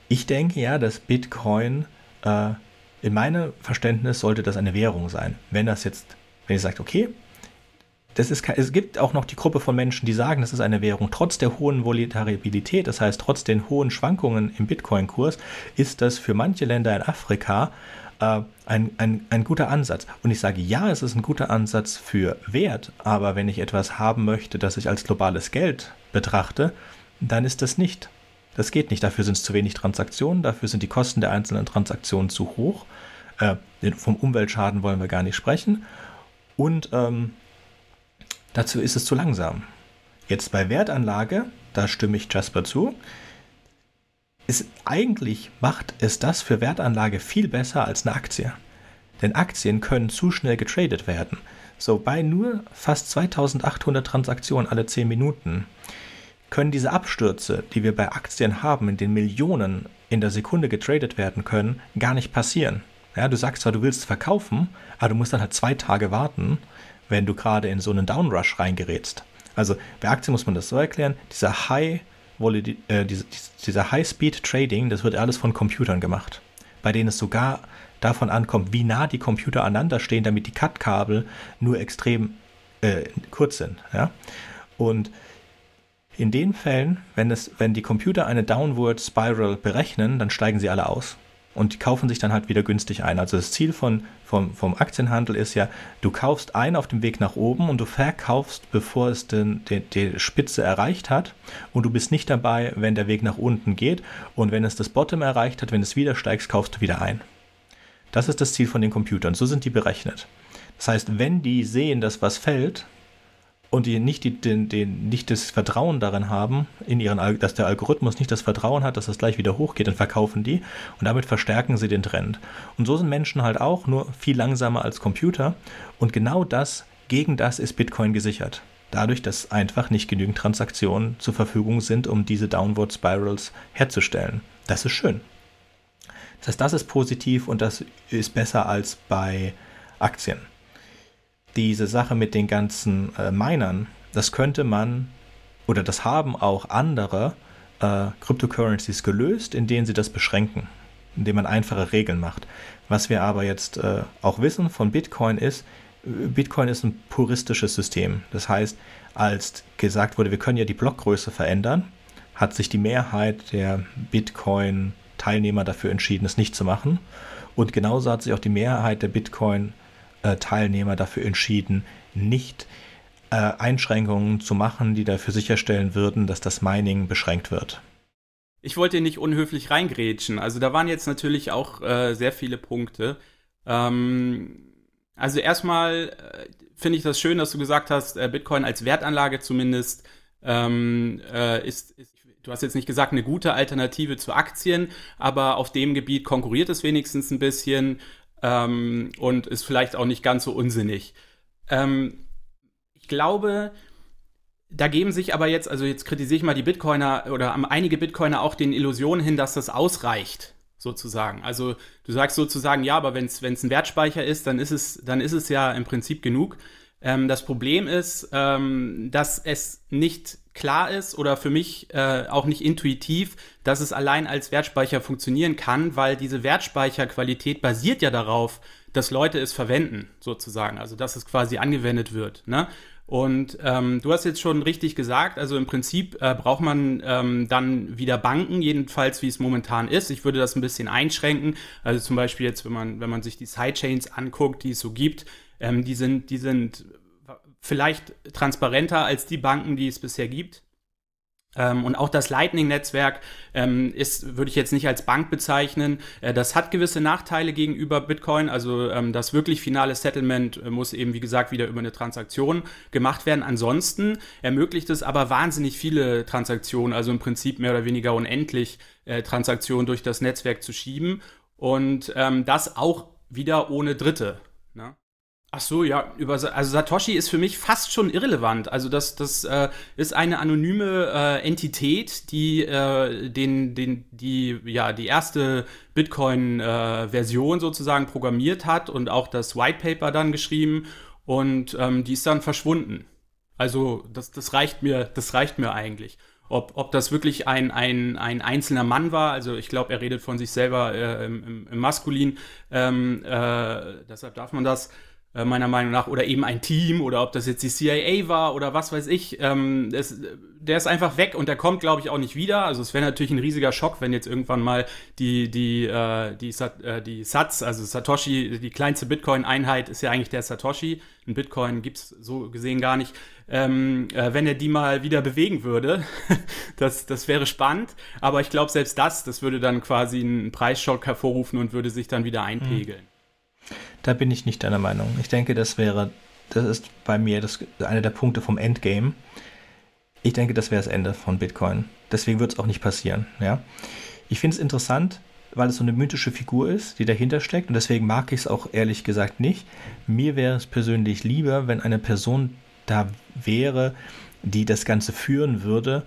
ich denke ja, dass Bitcoin äh, in meinem Verständnis sollte das eine Währung sein. Wenn das jetzt, wenn ihr sagt, okay, das ist, es gibt auch noch die Gruppe von Menschen, die sagen, das ist eine Währung. Trotz der hohen Volatilität, das heißt trotz den hohen Schwankungen im Bitcoin-Kurs, ist das für manche Länder in Afrika äh, ein, ein, ein guter Ansatz. Und ich sage, ja, es ist ein guter Ansatz für Wert, aber wenn ich etwas haben möchte, das ich als globales Geld betrachte, dann ist das nicht. Das geht nicht. Dafür sind es zu wenig Transaktionen, dafür sind die Kosten der einzelnen Transaktionen zu hoch. Äh, vom Umweltschaden wollen wir gar nicht sprechen. Und ähm, dazu ist es zu langsam. Jetzt bei Wertanlage, da stimme ich Jasper zu, ist eigentlich macht es das für Wertanlage viel besser als eine Aktie. Denn Aktien können zu schnell getradet werden. So bei nur fast 2800 Transaktionen alle 10 Minuten können diese Abstürze, die wir bei Aktien haben, in den Millionen in der Sekunde getradet werden können, gar nicht passieren. Ja, du sagst zwar, du willst verkaufen, aber du musst dann halt zwei Tage warten, wenn du gerade in so einen Downrush reingerätst. Also bei Aktien muss man das so erklären, dieser High äh, diese, dieser High-Speed-Trading, das wird alles von Computern gemacht, bei denen es sogar davon ankommt, wie nah die Computer aneinander stehen, damit die Cut-Kabel nur extrem äh, kurz sind. Ja? Und in den Fällen, wenn, es, wenn die Computer eine Downward Spiral berechnen, dann steigen sie alle aus und kaufen sich dann halt wieder günstig ein. Also das Ziel von, vom, vom Aktienhandel ist ja, du kaufst ein auf dem Weg nach oben und du verkaufst, bevor es den, den, die Spitze erreicht hat und du bist nicht dabei, wenn der Weg nach unten geht und wenn es das Bottom erreicht hat, wenn es wieder steigst, kaufst du wieder ein. Das ist das Ziel von den Computern, so sind die berechnet. Das heißt, wenn die sehen, dass was fällt, und die nicht, die, den, den, nicht das Vertrauen darin haben, in ihren, dass der Algorithmus nicht das Vertrauen hat, dass das gleich wieder hochgeht, dann verkaufen die und damit verstärken sie den Trend. Und so sind Menschen halt auch nur viel langsamer als Computer und genau das, gegen das ist Bitcoin gesichert. Dadurch, dass einfach nicht genügend Transaktionen zur Verfügung sind, um diese Downward Spirals herzustellen. Das ist schön. Das heißt, das ist positiv und das ist besser als bei Aktien diese Sache mit den ganzen äh, Minern, das könnte man oder das haben auch andere äh, Cryptocurrencies gelöst, indem sie das beschränken, indem man einfache Regeln macht. Was wir aber jetzt äh, auch wissen von Bitcoin ist, Bitcoin ist ein puristisches System. Das heißt, als gesagt wurde, wir können ja die Blockgröße verändern, hat sich die Mehrheit der Bitcoin-Teilnehmer dafür entschieden, es nicht zu machen. Und genauso hat sich auch die Mehrheit der Bitcoin äh, Teilnehmer dafür entschieden, nicht äh, Einschränkungen zu machen, die dafür sicherstellen würden, dass das Mining beschränkt wird. Ich wollte nicht unhöflich reingrätschen. Also da waren jetzt natürlich auch äh, sehr viele Punkte. Ähm, also erstmal äh, finde ich das schön, dass du gesagt hast, äh, Bitcoin als Wertanlage zumindest ähm, äh, ist, ist, du hast jetzt nicht gesagt, eine gute Alternative zu Aktien, aber auf dem Gebiet konkurriert es wenigstens ein bisschen ähm, und ist vielleicht auch nicht ganz so unsinnig. Ähm, ich glaube, da geben sich aber jetzt, also jetzt kritisiere ich mal die Bitcoiner oder einige Bitcoiner auch den Illusionen hin, dass das ausreicht. sozusagen. Also du sagst sozusagen, ja, aber wenn es ein Wertspeicher ist, dann ist es, dann ist es ja im Prinzip genug. Ähm, das Problem ist, ähm, dass es nicht klar ist oder für mich äh, auch nicht intuitiv, dass es allein als Wertspeicher funktionieren kann, weil diese Wertspeicherqualität basiert ja darauf, dass Leute es verwenden, sozusagen. Also dass es quasi angewendet wird. Ne? Und ähm, du hast jetzt schon richtig gesagt, also im Prinzip äh, braucht man ähm, dann wieder Banken, jedenfalls wie es momentan ist. Ich würde das ein bisschen einschränken. Also zum Beispiel jetzt, wenn man, wenn man sich die Sidechains anguckt, die es so gibt, ähm, die sind, die sind vielleicht transparenter als die Banken, die es bisher gibt. Ähm, und auch das Lightning-Netzwerk ähm, ist, würde ich jetzt nicht als Bank bezeichnen. Äh, das hat gewisse Nachteile gegenüber Bitcoin. Also ähm, das wirklich finale Settlement äh, muss eben, wie gesagt, wieder über eine Transaktion gemacht werden. Ansonsten ermöglicht es aber wahnsinnig viele Transaktionen, also im Prinzip mehr oder weniger unendlich äh, Transaktionen durch das Netzwerk zu schieben. Und ähm, das auch wieder ohne Dritte. Ach so, ja, über also Satoshi ist für mich fast schon irrelevant. Also das, das äh, ist eine anonyme äh, Entität, die äh, den, den, die, ja, die erste Bitcoin-Version äh, sozusagen programmiert hat und auch das White Paper dann geschrieben und ähm, die ist dann verschwunden. Also das, das reicht mir, das reicht mir eigentlich. Ob, ob das wirklich ein, ein, ein einzelner Mann war, also ich glaube, er redet von sich selber äh, im, im Maskulin, ähm, äh, deshalb darf man das äh, meiner Meinung nach, oder eben ein Team, oder ob das jetzt die CIA war oder was weiß ich. Ähm, das, der ist einfach weg und der kommt, glaube ich, auch nicht wieder. Also es wäre natürlich ein riesiger Schock, wenn jetzt irgendwann mal die, die, äh, die, Sat, äh, die Satz, also Satoshi, die kleinste Bitcoin-Einheit ist ja eigentlich der Satoshi. Ein Bitcoin gibt's so gesehen gar nicht. Ähm, äh, wenn er die mal wieder bewegen würde, (laughs) das, das wäre spannend. Aber ich glaube, selbst das, das würde dann quasi einen Preisschock hervorrufen und würde sich dann wieder einpegeln. Mhm. Da bin ich nicht deiner Meinung. Ich denke, das wäre, das ist bei mir das, einer der Punkte vom Endgame. Ich denke, das wäre das Ende von Bitcoin. Deswegen wird es auch nicht passieren. Ja? Ich finde es interessant, weil es so eine mythische Figur ist, die dahinter steckt. Und deswegen mag ich es auch ehrlich gesagt nicht. Mir wäre es persönlich lieber, wenn eine Person da wäre, die das Ganze führen würde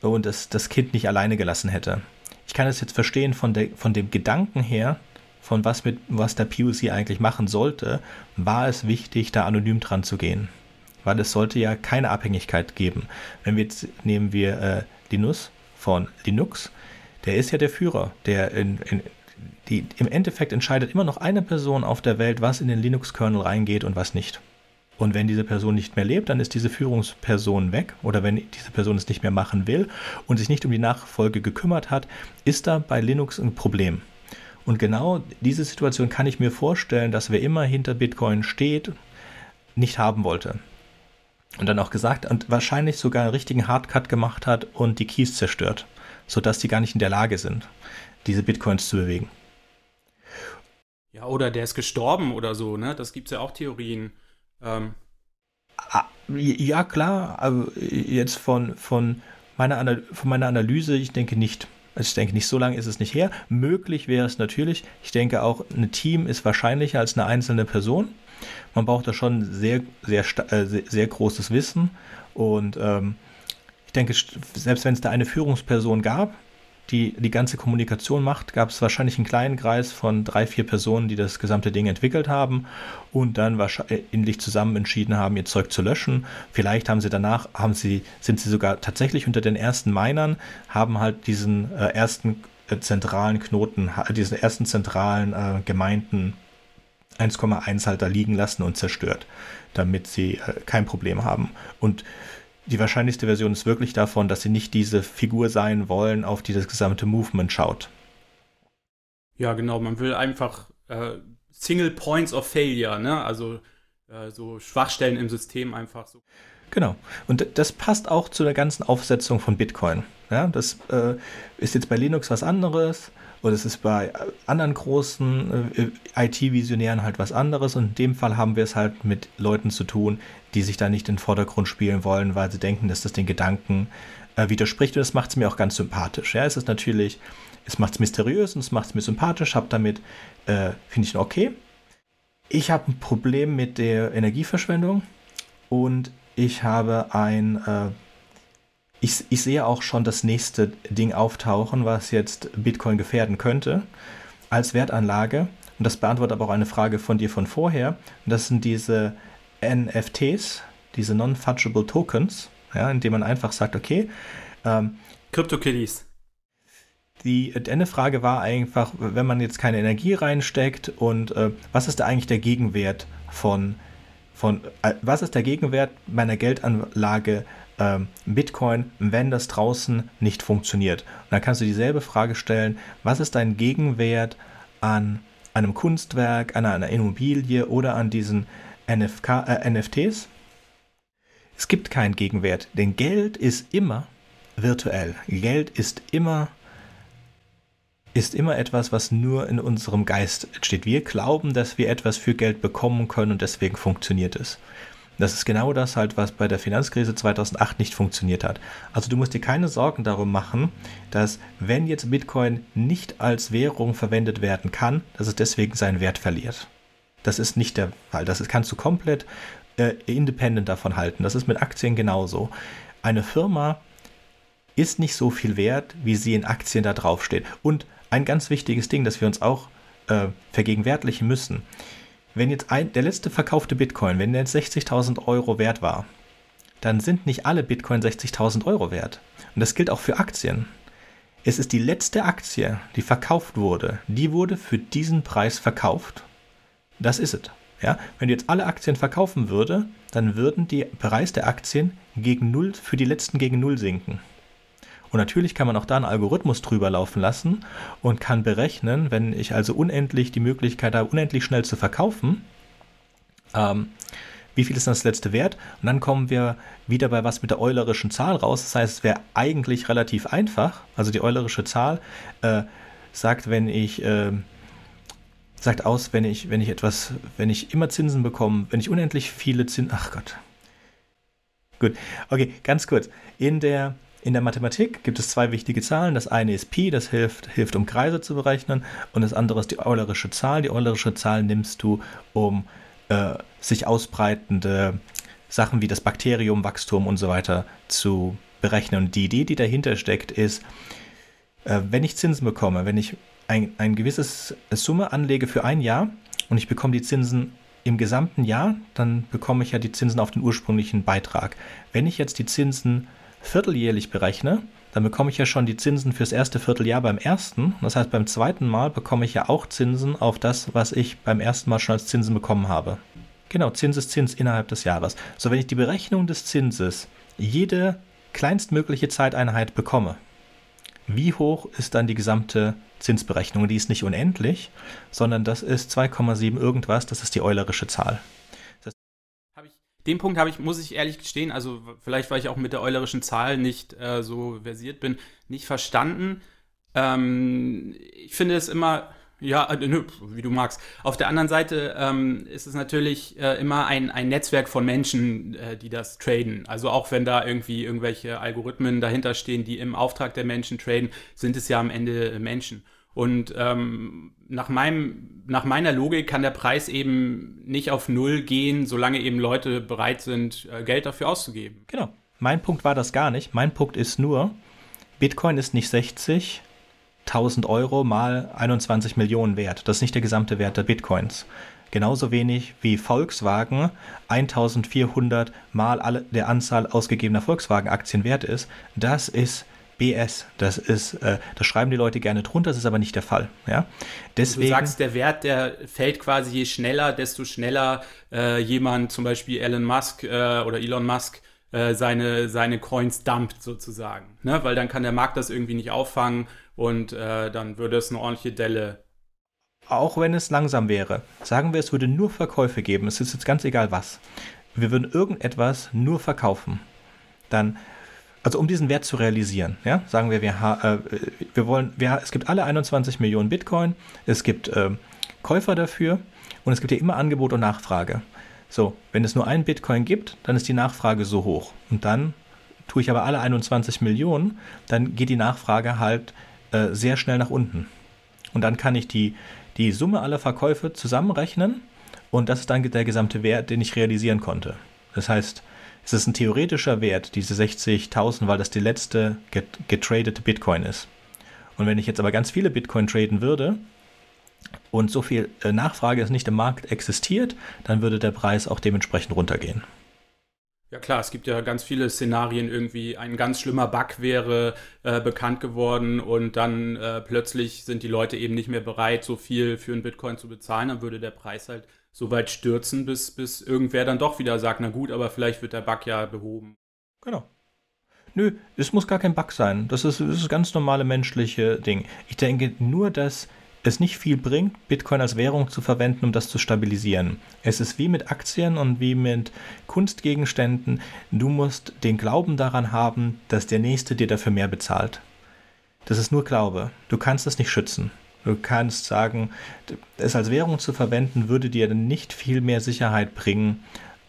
und das, das Kind nicht alleine gelassen hätte. Ich kann es jetzt verstehen von, der, von dem Gedanken her, von was, mit, was der POC eigentlich machen sollte, war es wichtig, da anonym dran zu gehen. Weil es sollte ja keine Abhängigkeit geben. Wenn wir jetzt nehmen wir äh, Linus von Linux, der ist ja der Führer, der in, in, die, im Endeffekt entscheidet immer noch eine Person auf der Welt, was in den Linux-Kernel reingeht und was nicht. Und wenn diese Person nicht mehr lebt, dann ist diese Führungsperson weg. Oder wenn diese Person es nicht mehr machen will und sich nicht um die Nachfolge gekümmert hat, ist da bei Linux ein Problem. Und genau diese Situation kann ich mir vorstellen, dass wer immer hinter Bitcoin steht, nicht haben wollte. Und dann auch gesagt und wahrscheinlich sogar einen richtigen Hardcut gemacht hat und die Keys zerstört, sodass die gar nicht in der Lage sind, diese Bitcoins zu bewegen. Ja, oder der ist gestorben oder so, ne? Das gibt es ja auch Theorien. Ähm. Ah, ja, klar, aber jetzt von, von, meiner, von meiner Analyse, ich denke nicht. Ich denke, nicht so lange ist es nicht her. Möglich wäre es natürlich. Ich denke auch, ein Team ist wahrscheinlicher als eine einzelne Person. Man braucht da schon sehr, sehr, äh, sehr, sehr großes Wissen. Und ähm, ich denke, selbst wenn es da eine Führungsperson gab, die die ganze Kommunikation macht, gab es wahrscheinlich einen kleinen Kreis von drei, vier Personen, die das gesamte Ding entwickelt haben und dann wahrscheinlich zusammen entschieden haben, ihr Zeug zu löschen. Vielleicht haben sie danach, haben sie, sind sie sogar tatsächlich unter den ersten Minern, haben halt diesen äh, ersten äh, zentralen Knoten, diesen ersten zentralen äh, Gemeinden 1,1 halt da liegen lassen und zerstört, damit sie äh, kein Problem haben. Und die wahrscheinlichste Version ist wirklich davon, dass sie nicht diese Figur sein wollen, auf die das gesamte Movement schaut. Ja, genau. Man will einfach äh, Single Points of Failure, ne? Also äh, so Schwachstellen im System einfach so. Genau. Und das passt auch zu der ganzen Aufsetzung von Bitcoin. Ja, das äh, ist jetzt bei Linux was anderes und es ist bei anderen großen äh, IT-Visionären halt was anderes. Und in dem Fall haben wir es halt mit Leuten zu tun, die sich da nicht in den Vordergrund spielen wollen, weil sie denken, dass das den Gedanken äh, widerspricht. Und das macht es mir auch ganz sympathisch. Ja, es ist natürlich, es macht es mysteriös und es macht es mir sympathisch. Hab damit, äh, finde ich okay. Ich habe ein Problem mit der Energieverschwendung und ich habe ein, äh, ich, ich sehe auch schon das nächste Ding auftauchen, was jetzt Bitcoin gefährden könnte als Wertanlage. Und das beantwortet aber auch eine Frage von dir von vorher. Und das sind diese NFTs, diese Non-Fungible Tokens, ja, indem man einfach sagt, okay. Ähm, CryptoKitties. Die eine Frage war einfach, wenn man jetzt keine Energie reinsteckt und äh, was ist da eigentlich der Gegenwert von, von äh, was ist der Gegenwert meiner Geldanlage äh, Bitcoin, wenn das draußen nicht funktioniert? Und dann kannst du dieselbe Frage stellen, was ist dein Gegenwert an einem Kunstwerk, an einer Immobilie oder an diesen NFK, äh, NFTs? Es gibt keinen Gegenwert, denn Geld ist immer virtuell. Geld ist immer ist immer etwas, was nur in unserem Geist entsteht. Wir glauben, dass wir etwas für Geld bekommen können und deswegen funktioniert es. Das ist genau das halt, was bei der Finanzkrise 2008 nicht funktioniert hat. Also du musst dir keine Sorgen darum machen, dass wenn jetzt Bitcoin nicht als Währung verwendet werden kann, dass es deswegen seinen Wert verliert. Das ist nicht der Fall. Das kannst du komplett äh, independent davon halten. Das ist mit Aktien genauso. Eine Firma ist nicht so viel wert, wie sie in Aktien da draufsteht. Und ein ganz wichtiges Ding, das wir uns auch äh, vergegenwärtigen müssen. Wenn jetzt ein, der letzte verkaufte Bitcoin, wenn der jetzt 60.000 Euro wert war, dann sind nicht alle Bitcoin 60.000 Euro wert. Und das gilt auch für Aktien. Es ist die letzte Aktie, die verkauft wurde, die wurde für diesen Preis verkauft. Das ist es. Ja? Wenn du jetzt alle Aktien verkaufen würde, dann würden die Preis der Aktien gegen Null für die letzten gegen Null sinken. Und natürlich kann man auch da einen Algorithmus drüber laufen lassen und kann berechnen, wenn ich also unendlich die Möglichkeit habe, unendlich schnell zu verkaufen, ähm, wie viel ist das letzte Wert? Und dann kommen wir wieder bei was mit der eulerischen Zahl raus. Das heißt, es wäre eigentlich relativ einfach. Also die eulerische Zahl äh, sagt, wenn ich äh, sagt aus, wenn ich, wenn ich etwas, wenn ich immer Zinsen bekomme, wenn ich unendlich viele Zinsen. Ach Gott. Gut, okay, ganz kurz. In der in der Mathematik gibt es zwei wichtige Zahlen. Das eine ist Pi, das hilft, hilft um Kreise zu berechnen. Und das andere ist die Eulerische Zahl. Die Eulerische Zahl nimmst du, um äh, sich ausbreitende Sachen wie das Bakteriumwachstum und so weiter zu berechnen. Und die Idee, die dahinter steckt, ist, äh, wenn ich Zinsen bekomme, wenn ich ein, ein gewisses Summe anlege für ein Jahr und ich bekomme die Zinsen im gesamten Jahr, dann bekomme ich ja die Zinsen auf den ursprünglichen Beitrag. Wenn ich jetzt die Zinsen vierteljährlich berechne, dann bekomme ich ja schon die Zinsen fürs erste Vierteljahr beim ersten. Das heißt, beim zweiten Mal bekomme ich ja auch Zinsen auf das, was ich beim ersten Mal schon als Zinsen bekommen habe. Genau, Zins ist Zins innerhalb des Jahres. So, wenn ich die Berechnung des Zinses jede kleinstmögliche Zeiteinheit bekomme, wie hoch ist dann die gesamte Zinsberechnung? Die ist nicht unendlich, sondern das ist 2,7 irgendwas, das ist die eulerische Zahl den Punkt habe ich, muss ich ehrlich gestehen, also vielleicht, weil ich auch mit der eulerischen Zahl nicht äh, so versiert bin, nicht verstanden. Ähm, ich finde es immer, ja, äh, wie du magst. Auf der anderen Seite ähm, ist es natürlich äh, immer ein, ein Netzwerk von Menschen, äh, die das traden. Also auch wenn da irgendwie irgendwelche Algorithmen dahinter stehen, die im Auftrag der Menschen traden, sind es ja am Ende Menschen. Und ähm, nach, meinem, nach meiner Logik kann der Preis eben nicht auf Null gehen, solange eben Leute bereit sind, äh, Geld dafür auszugeben. Genau. Mein Punkt war das gar nicht. Mein Punkt ist nur, Bitcoin ist nicht 60, 1000 Euro mal 21 Millionen wert. Das ist nicht der gesamte Wert der Bitcoins. Genauso wenig wie Volkswagen 1400 mal alle, der Anzahl ausgegebener Volkswagen-Aktien wert ist. Das ist BS. Das ist, äh, das schreiben die Leute gerne drunter, das ist aber nicht der Fall. Ja? Deswegen, du sagst, der Wert, der fällt quasi je schneller, desto schneller äh, jemand, zum Beispiel Elon Musk äh, oder Elon Musk, äh, seine, seine Coins dumpt sozusagen. Ne? Weil dann kann der Markt das irgendwie nicht auffangen und äh, dann würde es eine ordentliche Delle auch wenn es langsam wäre. Sagen wir, es würde nur Verkäufe geben. Es ist jetzt ganz egal was. Wir würden irgendetwas nur verkaufen. Dann also um diesen Wert zu realisieren, ja, sagen wir, wir, äh, wir wollen, wir, es gibt alle 21 Millionen Bitcoin, es gibt äh, Käufer dafür und es gibt ja immer Angebot und Nachfrage. So, wenn es nur einen Bitcoin gibt, dann ist die Nachfrage so hoch. Und dann tue ich aber alle 21 Millionen, dann geht die Nachfrage halt äh, sehr schnell nach unten. Und dann kann ich die, die Summe aller Verkäufe zusammenrechnen und das ist dann der gesamte Wert, den ich realisieren konnte. Das heißt, es ist ein theoretischer Wert, diese 60.000, weil das die letzte getradete Bitcoin ist. Und wenn ich jetzt aber ganz viele Bitcoin traden würde und so viel äh, Nachfrage es nicht im Markt existiert, dann würde der Preis auch dementsprechend runtergehen. Ja klar, es gibt ja ganz viele Szenarien irgendwie. Ein ganz schlimmer Bug wäre äh, bekannt geworden und dann äh, plötzlich sind die Leute eben nicht mehr bereit, so viel für einen Bitcoin zu bezahlen. Dann würde der Preis halt so weit stürzen, bis, bis irgendwer dann doch wieder sagt, na gut, aber vielleicht wird der Bug ja behoben. Genau. Nö, es muss gar kein Bug sein. Das ist, das ist ganz normale menschliche Ding. Ich denke nur, dass es nicht viel bringt, Bitcoin als Währung zu verwenden, um das zu stabilisieren. Es ist wie mit Aktien und wie mit Kunstgegenständen. Du musst den Glauben daran haben, dass der Nächste dir dafür mehr bezahlt. Das ist nur Glaube. Du kannst es nicht schützen. Du kannst sagen, es als Währung zu verwenden, würde dir nicht viel mehr Sicherheit bringen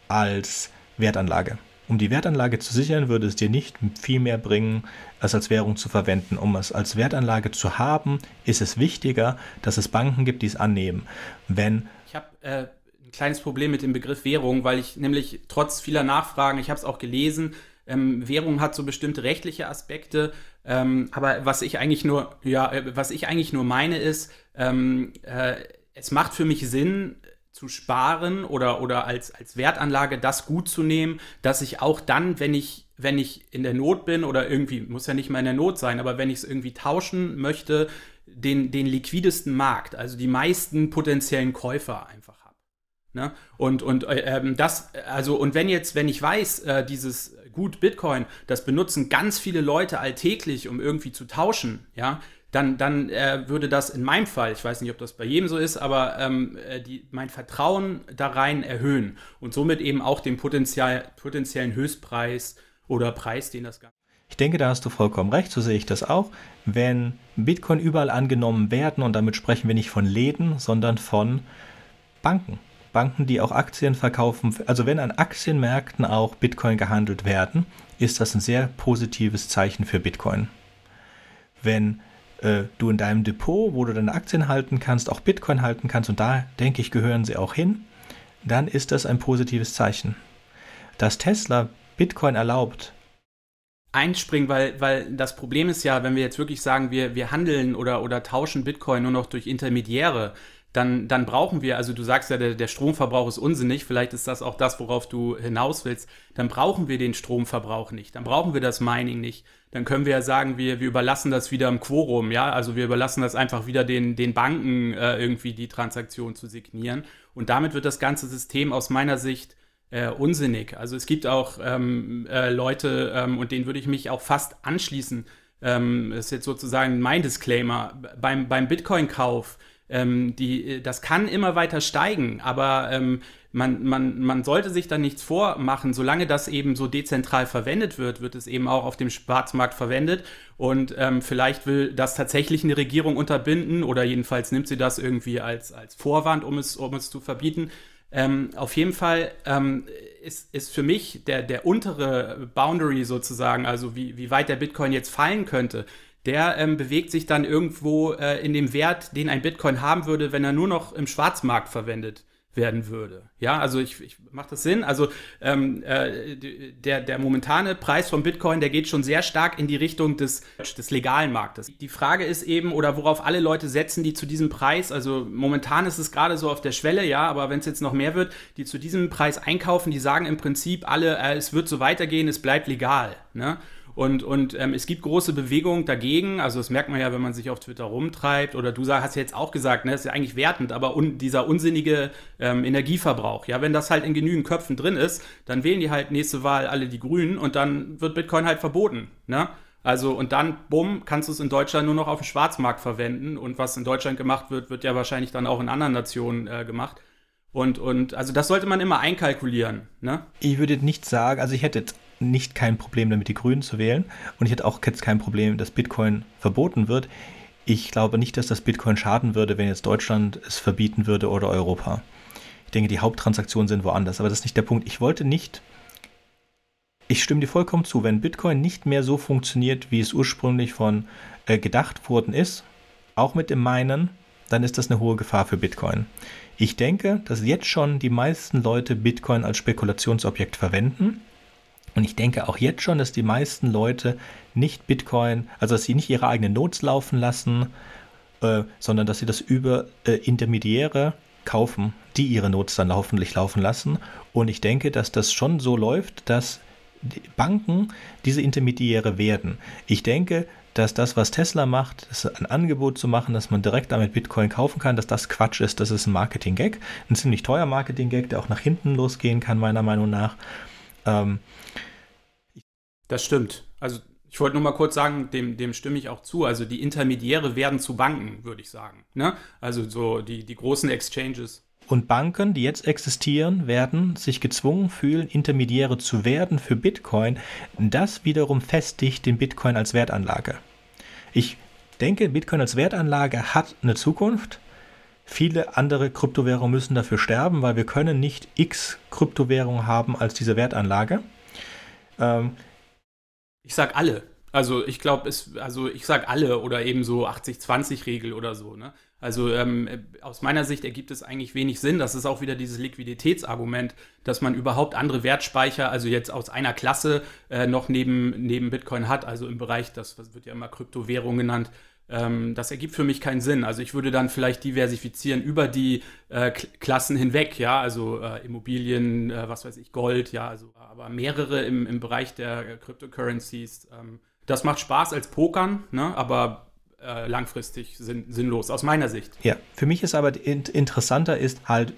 als Wertanlage. Um die Wertanlage zu sichern, würde es dir nicht viel mehr bringen, es als Währung zu verwenden. Um es als Wertanlage zu haben, ist es wichtiger, dass es Banken gibt, die es annehmen. Wenn ich habe äh, ein kleines Problem mit dem Begriff Währung, weil ich nämlich trotz vieler Nachfragen, ich habe es auch gelesen, ähm, Währung hat so bestimmte rechtliche Aspekte, ähm, aber was ich eigentlich nur, ja, äh, was ich eigentlich nur meine ist, ähm, äh, es macht für mich Sinn, zu sparen oder, oder als, als Wertanlage das gut zu nehmen, dass ich auch dann, wenn ich, wenn ich in der Not bin oder irgendwie, muss ja nicht mal in der Not sein, aber wenn ich es irgendwie tauschen möchte, den, den liquidesten Markt, also die meisten potenziellen Käufer einfach habe. Ne? Und, und äh, ähm, das, also, und wenn jetzt, wenn ich weiß, äh, dieses Gut Bitcoin, das benutzen ganz viele Leute alltäglich, um irgendwie zu tauschen, ja, dann, dann äh, würde das in meinem Fall, ich weiß nicht, ob das bei jedem so ist, aber ähm, äh, die, mein Vertrauen da rein erhöhen und somit eben auch den Potenzial, potenziellen Höchstpreis oder Preis, den das Ganze. Ich denke, da hast du vollkommen recht, so sehe ich das auch. Wenn Bitcoin überall angenommen werden, und damit sprechen wir nicht von Läden, sondern von Banken. Banken, die auch Aktien verkaufen. Also wenn an Aktienmärkten auch Bitcoin gehandelt werden, ist das ein sehr positives Zeichen für Bitcoin. Wenn äh, du in deinem Depot, wo du deine Aktien halten kannst, auch Bitcoin halten kannst, und da denke ich, gehören sie auch hin, dann ist das ein positives Zeichen. Dass Tesla Bitcoin erlaubt, einspringen, weil, weil das Problem ist ja, wenn wir jetzt wirklich sagen, wir, wir handeln oder, oder tauschen Bitcoin nur noch durch Intermediäre, dann, dann brauchen wir, also du sagst ja, der, der Stromverbrauch ist unsinnig, vielleicht ist das auch das, worauf du hinaus willst, dann brauchen wir den Stromverbrauch nicht, dann brauchen wir das Mining nicht. Dann können wir ja sagen, wir, wir überlassen das wieder im Quorum, ja, also wir überlassen das einfach wieder den, den Banken äh, irgendwie die Transaktion zu signieren. Und damit wird das ganze System aus meiner Sicht äh, unsinnig. Also es gibt auch ähm, äh, Leute, ähm, und denen würde ich mich auch fast anschließen, ähm, ist jetzt sozusagen mein Disclaimer, beim, beim Bitcoin-Kauf ähm, die, äh, das kann immer weiter steigen, aber ähm, man, man, man sollte sich da nichts vormachen. Solange das eben so dezentral verwendet wird, wird es eben auch auf dem Schwarzmarkt verwendet. Und ähm, vielleicht will das tatsächlich eine Regierung unterbinden oder jedenfalls nimmt sie das irgendwie als, als Vorwand, um es, um es zu verbieten. Ähm, auf jeden Fall ähm, ist, ist für mich der, der untere Boundary sozusagen, also wie, wie weit der Bitcoin jetzt fallen könnte, der ähm, bewegt sich dann irgendwo äh, in dem Wert, den ein Bitcoin haben würde, wenn er nur noch im Schwarzmarkt verwendet werden würde. Ja, also ich, ich macht das Sinn. Also ähm, äh, der, der momentane Preis von Bitcoin, der geht schon sehr stark in die Richtung des, des legalen Marktes. Die Frage ist eben, oder worauf alle Leute setzen, die zu diesem Preis, also momentan ist es gerade so auf der Schwelle, ja, aber wenn es jetzt noch mehr wird, die zu diesem Preis einkaufen, die sagen im Prinzip alle, äh, es wird so weitergehen, es bleibt legal. Ne? Und, und ähm, es gibt große Bewegungen dagegen. Also das merkt man ja, wenn man sich auf Twitter rumtreibt. Oder du hast ja jetzt auch gesagt, ne, ist ja eigentlich wertend, aber un dieser unsinnige ähm, Energieverbrauch, ja, wenn das halt in genügend Köpfen drin ist, dann wählen die halt nächste Wahl alle die Grünen und dann wird Bitcoin halt verboten. Ne? Also und dann, bumm, kannst du es in Deutschland nur noch auf dem Schwarzmarkt verwenden. Und was in Deutschland gemacht wird, wird ja wahrscheinlich dann auch in anderen Nationen äh, gemacht. Und, und also das sollte man immer einkalkulieren. Ne? Ich würde nicht sagen, also ich hätte jetzt nicht kein Problem damit, die Grünen zu wählen. Und ich hätte auch jetzt kein Problem, dass Bitcoin verboten wird. Ich glaube nicht, dass das Bitcoin schaden würde, wenn jetzt Deutschland es verbieten würde oder Europa. Ich denke, die Haupttransaktionen sind woanders. Aber das ist nicht der Punkt. Ich wollte nicht. Ich stimme dir vollkommen zu, wenn Bitcoin nicht mehr so funktioniert, wie es ursprünglich von äh, gedacht worden ist, auch mit dem Meinen, dann ist das eine hohe Gefahr für Bitcoin. Ich denke, dass jetzt schon die meisten Leute Bitcoin als Spekulationsobjekt verwenden. Und ich denke auch jetzt schon, dass die meisten Leute nicht Bitcoin, also dass sie nicht ihre eigenen Notes laufen lassen, äh, sondern dass sie das über äh, Intermediäre kaufen, die ihre Notes dann hoffentlich laufen lassen. Und ich denke, dass das schon so läuft, dass Banken diese Intermediäre werden. Ich denke, dass das, was Tesla macht, ein Angebot zu machen, dass man direkt damit Bitcoin kaufen kann, dass das Quatsch ist, das ist ein Marketing-Gag. Ein ziemlich teuer Marketing-Gag, der auch nach hinten losgehen kann, meiner Meinung nach. Ähm, das stimmt. Also ich wollte nur mal kurz sagen, dem, dem stimme ich auch zu. Also die Intermediäre werden zu Banken, würde ich sagen. Ne? Also so die, die großen Exchanges. Und Banken, die jetzt existieren, werden sich gezwungen fühlen, Intermediäre zu werden für Bitcoin. Das wiederum festigt den Bitcoin als Wertanlage. Ich denke, Bitcoin als Wertanlage hat eine Zukunft. Viele andere Kryptowährungen müssen dafür sterben, weil wir können nicht x Kryptowährungen haben als diese Wertanlage. Ähm, ich sag alle. Also ich glaube, also ich sag alle oder eben so 80-20-Regel oder so, ne? Also ähm, aus meiner Sicht ergibt es eigentlich wenig Sinn. Das ist auch wieder dieses Liquiditätsargument, dass man überhaupt andere Wertspeicher, also jetzt aus einer Klasse äh, noch neben, neben Bitcoin hat, also im Bereich, das wird ja immer Kryptowährung genannt. Ähm, das ergibt für mich keinen Sinn. Also ich würde dann vielleicht diversifizieren über die äh, Klassen hinweg, ja, also äh, Immobilien, äh, was weiß ich, Gold, ja, also aber mehrere im, im Bereich der Cryptocurrencies. Ähm, das macht Spaß als Pokern, ne? aber äh, langfristig sinn sinnlos, aus meiner Sicht. Ja, für mich ist aber interessanter ist halt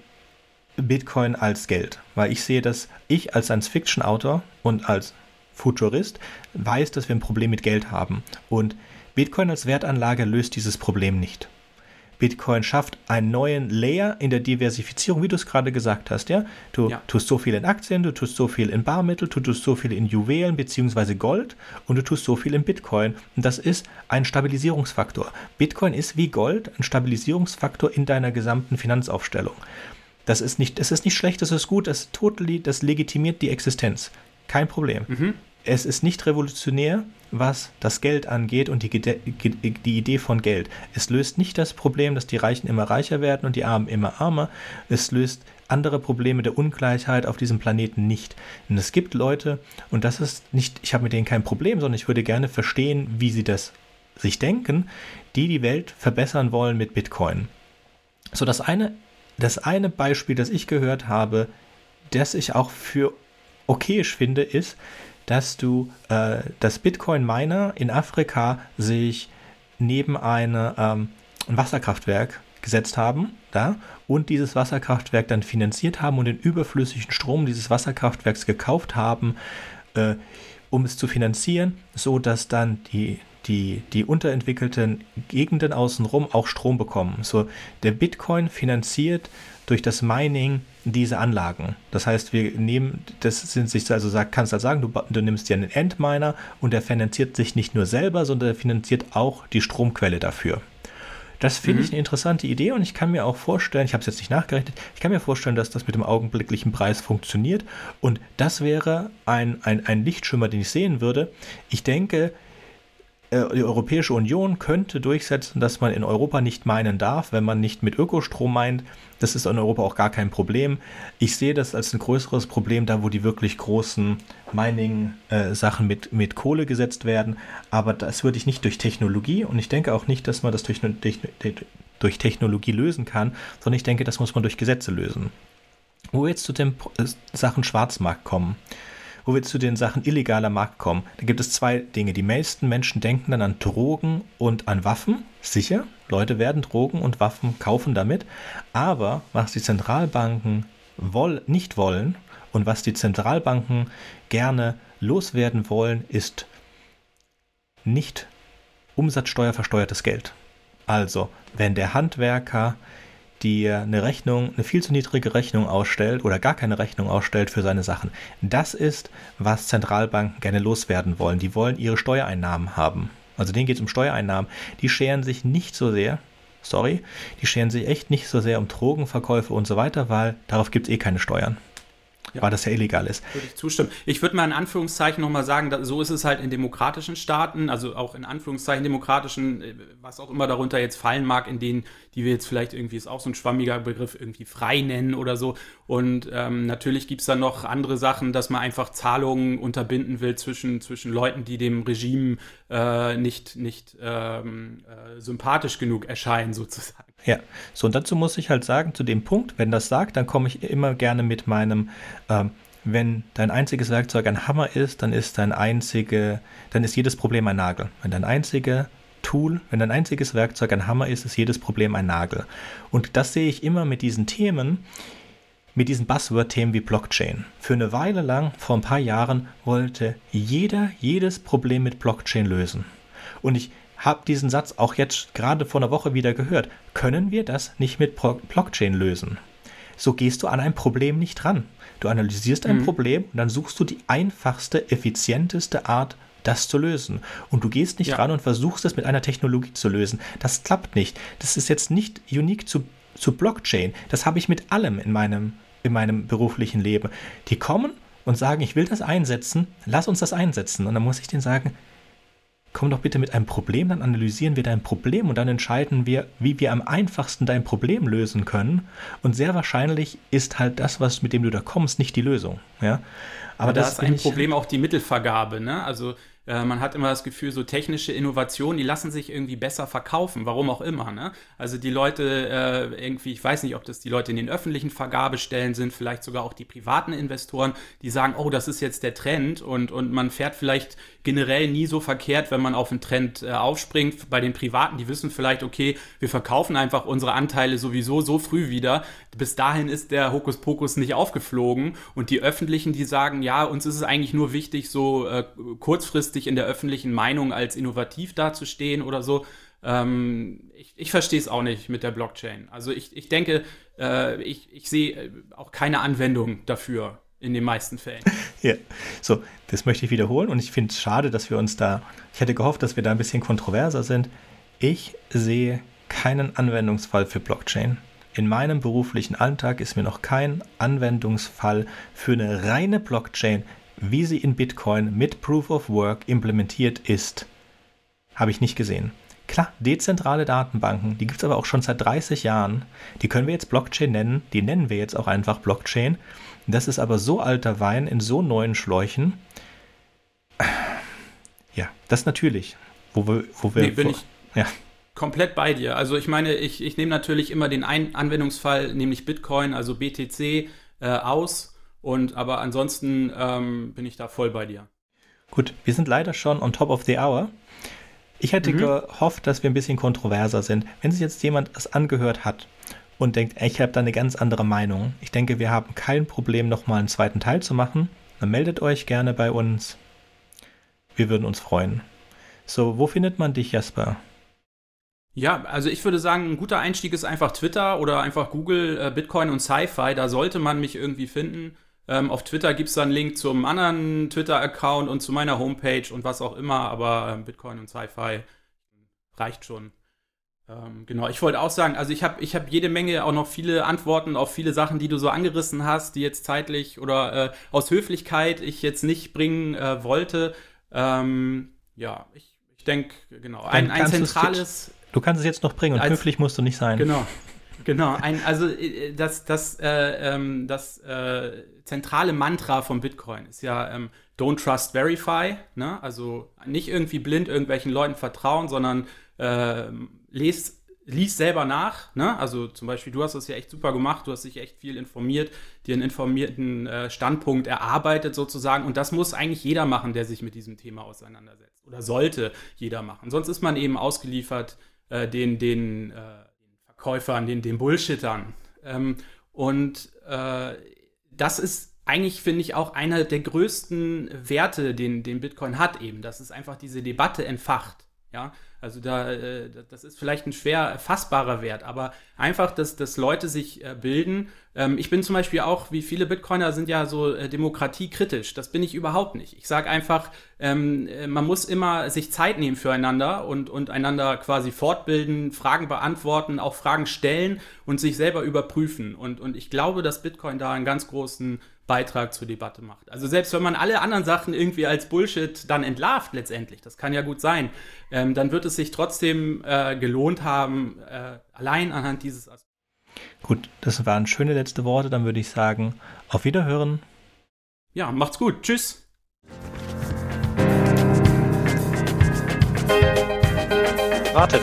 Bitcoin als Geld, weil ich sehe, dass ich als Science-Fiction-Autor und als Futurist weiß, dass wir ein Problem mit Geld haben. Und Bitcoin als Wertanlage löst dieses Problem nicht. Bitcoin schafft einen neuen Layer in der Diversifizierung, wie du es gerade gesagt hast. Ja? Du ja. tust so viel in Aktien, du tust so viel in Barmittel, du tust so viel in Juwelen bzw. Gold und du tust so viel in Bitcoin. Und das ist ein Stabilisierungsfaktor. Bitcoin ist wie Gold ein Stabilisierungsfaktor in deiner gesamten Finanzaufstellung. Das ist nicht, das ist nicht schlecht, das ist gut, das, totally, das legitimiert die Existenz. Kein Problem. Mhm. Es ist nicht revolutionär, was das Geld angeht und die, die, Idee von Geld. Es löst nicht das Problem, dass die Reichen immer reicher werden und die Armen immer armer. Es löst andere Probleme der Ungleichheit auf diesem Planeten nicht. Und es gibt Leute, und das ist nicht, ich habe mit denen kein Problem, sondern ich würde gerne verstehen, wie sie das sich denken, die die Welt verbessern wollen mit Bitcoin. So, das eine, das eine Beispiel, das ich gehört habe, das ich auch für okayisch finde, ist, dass du äh, das Bitcoin-Miner in Afrika sich neben eine, ähm, ein Wasserkraftwerk gesetzt haben da, und dieses Wasserkraftwerk dann finanziert haben und den überflüssigen Strom dieses Wasserkraftwerks gekauft haben, äh, um es zu finanzieren, so dass dann die die, die unterentwickelten Gegenden außenrum auch Strom bekommen. So, der Bitcoin finanziert durch das Mining diese Anlagen. Das heißt, wir nehmen, das sind sich also kannst du halt sagen, du, du nimmst dir einen Endminer und der finanziert sich nicht nur selber, sondern er finanziert auch die Stromquelle dafür. Das finde mhm. ich eine interessante Idee und ich kann mir auch vorstellen, ich habe es jetzt nicht nachgerechnet, ich kann mir vorstellen, dass das mit dem augenblicklichen Preis funktioniert und das wäre ein, ein, ein Lichtschimmer, den ich sehen würde. Ich denke, die Europäische Union könnte durchsetzen, dass man in Europa nicht meinen darf, wenn man nicht mit Ökostrom meint. Das ist in Europa auch gar kein Problem. Ich sehe das als ein größeres Problem da, wo die wirklich großen Mining-Sachen mit, mit Kohle gesetzt werden. Aber das würde ich nicht durch Technologie und ich denke auch nicht, dass man das durch, durch Technologie lösen kann, sondern ich denke, das muss man durch Gesetze lösen. Wo wir jetzt zu den Sachen Schwarzmarkt kommen wo wir zu den Sachen illegaler Markt kommen, da gibt es zwei Dinge. Die meisten Menschen denken dann an Drogen und an Waffen. Sicher, Leute werden Drogen und Waffen kaufen damit. Aber was die Zentralbanken woll nicht wollen und was die Zentralbanken gerne loswerden wollen, ist nicht umsatzsteuerversteuertes Geld. Also, wenn der Handwerker dir eine Rechnung, eine viel zu niedrige Rechnung ausstellt oder gar keine Rechnung ausstellt für seine Sachen. Das ist, was Zentralbanken gerne loswerden wollen. Die wollen ihre Steuereinnahmen haben. Also denen geht es um Steuereinnahmen. Die scheren sich nicht so sehr, sorry, die scheren sich echt nicht so sehr um Drogenverkäufe und so weiter, weil darauf gibt es eh keine Steuern. Ja. weil das ja illegal ist. Würde ich zustimmen. Ich würde mal in Anführungszeichen nochmal sagen, da, so ist es halt in demokratischen Staaten, also auch in Anführungszeichen demokratischen, äh, was auch immer darunter jetzt fallen mag, in denen, die wir jetzt vielleicht irgendwie, ist auch so ein schwammiger Begriff, irgendwie frei nennen oder so. Und ähm, natürlich gibt es dann noch andere Sachen, dass man einfach Zahlungen unterbinden will zwischen, zwischen Leuten, die dem Regime äh, nicht, nicht ähm, äh, sympathisch genug erscheinen, (laughs) sozusagen. Ja, so und dazu muss ich halt sagen, zu dem Punkt, wenn das sagt, dann komme ich immer gerne mit meinem, ähm, wenn dein einziges Werkzeug ein Hammer ist, dann ist dein einzige, dann ist jedes Problem ein Nagel. Wenn dein einzige Tool, wenn dein einziges Werkzeug ein Hammer ist, ist jedes Problem ein Nagel. Und das sehe ich immer mit diesen Themen, mit diesen Buzzword-Themen wie Blockchain. Für eine Weile lang, vor ein paar Jahren, wollte jeder jedes Problem mit Blockchain lösen. Und ich habe diesen Satz auch jetzt gerade vor einer Woche wieder gehört. Können wir das nicht mit Blockchain lösen? So gehst du an ein Problem nicht ran. Du analysierst ein mhm. Problem und dann suchst du die einfachste, effizienteste Art, das zu lösen. Und du gehst nicht ja. ran und versuchst es mit einer Technologie zu lösen. Das klappt nicht. Das ist jetzt nicht unique zu, zu Blockchain. Das habe ich mit allem in meinem, in meinem beruflichen Leben. Die kommen und sagen, ich will das einsetzen, lass uns das einsetzen. Und dann muss ich denen sagen, komm doch bitte mit einem Problem, dann analysieren wir dein Problem und dann entscheiden wir, wie wir am einfachsten dein Problem lösen können. Und sehr wahrscheinlich ist halt das, was mit dem du da kommst, nicht die Lösung. Ja, aber das, das ist ein Problem auch die Mittelvergabe. Ne? Also äh, man hat immer das Gefühl, so technische Innovationen, die lassen sich irgendwie besser verkaufen, warum auch immer. Ne? Also die Leute äh, irgendwie, ich weiß nicht, ob das die Leute in den öffentlichen Vergabestellen sind, vielleicht sogar auch die privaten Investoren, die sagen, oh, das ist jetzt der Trend und, und man fährt vielleicht generell nie so verkehrt, wenn man auf einen Trend äh, aufspringt. Bei den Privaten, die wissen vielleicht, okay, wir verkaufen einfach unsere Anteile sowieso so früh wieder. Bis dahin ist der Hokuspokus nicht aufgeflogen. Und die Öffentlichen, die sagen, ja, uns ist es eigentlich nur wichtig, so äh, kurzfristig in der öffentlichen Meinung als innovativ dazustehen oder so. Ähm, ich, ich verstehe es auch nicht mit der Blockchain. Also ich, ich denke, äh, ich, ich sehe äh, auch keine Anwendung dafür in den meisten Fällen. (laughs) Ja, so, das möchte ich wiederholen und ich finde es schade, dass wir uns da, ich hätte gehofft, dass wir da ein bisschen kontroverser sind. Ich sehe keinen Anwendungsfall für Blockchain. In meinem beruflichen Alltag ist mir noch kein Anwendungsfall für eine reine Blockchain, wie sie in Bitcoin mit Proof of Work implementiert ist, habe ich nicht gesehen. Klar, dezentrale Datenbanken, die gibt es aber auch schon seit 30 Jahren. Die können wir jetzt Blockchain nennen, die nennen wir jetzt auch einfach Blockchain. Das ist aber so alter Wein in so neuen Schläuchen. Ja, das natürlich. Wo wir, wo wir nee, bin ich ja. komplett bei dir. Also ich meine, ich, ich nehme natürlich immer den Ein Anwendungsfall, nämlich Bitcoin, also BTC, äh, aus. Und aber ansonsten ähm, bin ich da voll bei dir. Gut, wir sind leider schon on top of the hour. Ich hätte mhm. gehofft, dass wir ein bisschen kontroverser sind. Wenn sich jetzt jemand das angehört hat und denkt, ich habe da eine ganz andere Meinung. Ich denke, wir haben kein Problem, nochmal einen zweiten Teil zu machen. Dann meldet euch gerne bei uns. Wir würden uns freuen. So, wo findet man dich, Jasper? Ja, also ich würde sagen, ein guter Einstieg ist einfach Twitter oder einfach Google äh, Bitcoin und Sci-Fi. Da sollte man mich irgendwie finden. Ähm, auf Twitter gibt es dann einen Link zum anderen Twitter-Account und zu meiner Homepage und was auch immer, aber äh, Bitcoin und Sci-Fi reicht schon. Ähm, genau, ich wollte auch sagen, also ich habe ich hab jede Menge auch noch viele Antworten auf viele Sachen, die du so angerissen hast, die jetzt zeitlich oder äh, aus Höflichkeit ich jetzt nicht bringen äh, wollte. Ähm, ja, ich, ich denke, genau, ein, ein zentrales. Du kannst es jetzt noch bringen und als, höflich musst du nicht sein. Genau. Genau, ein, also äh, das, das, äh, ähm, das äh, zentrale Mantra von Bitcoin ist ja ähm, Don't Trust Verify, ne? also nicht irgendwie blind irgendwelchen Leuten vertrauen, sondern äh, lest, lies selber nach. Ne? Also zum Beispiel, du hast das ja echt super gemacht, du hast dich echt viel informiert, dir einen informierten äh, Standpunkt erarbeitet sozusagen. Und das muss eigentlich jeder machen, der sich mit diesem Thema auseinandersetzt. Oder sollte jeder machen. Sonst ist man eben ausgeliefert äh, den, den, äh, den, Verkäufern, den, den Bullshittern. Ähm, und äh, das ist eigentlich, finde ich, auch einer der größten Werte, den, den Bitcoin hat eben, dass es einfach diese Debatte entfacht. Ja, also da, äh, das ist vielleicht ein schwer fassbarer Wert, aber einfach, dass, dass Leute sich äh, bilden. Ähm, ich bin zum Beispiel auch, wie viele Bitcoiner sind ja so äh, demokratiekritisch. Das bin ich überhaupt nicht. Ich sage einfach, ähm, man muss immer sich Zeit nehmen füreinander und, und einander quasi fortbilden, Fragen beantworten, auch Fragen stellen und sich selber überprüfen. Und, und ich glaube, dass Bitcoin da einen ganz großen Beitrag zur Debatte macht. Also selbst wenn man alle anderen Sachen irgendwie als Bullshit dann entlarvt letztendlich, das kann ja gut sein, ähm, dann wird es sich trotzdem äh, gelohnt haben, äh, allein anhand dieses Aspekts. Gut, das waren schöne letzte Worte, dann würde ich sagen, auf Wiederhören. Ja, macht's gut. Tschüss. Wartet,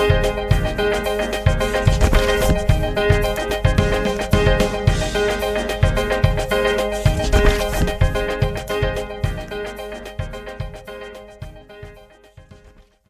Thank you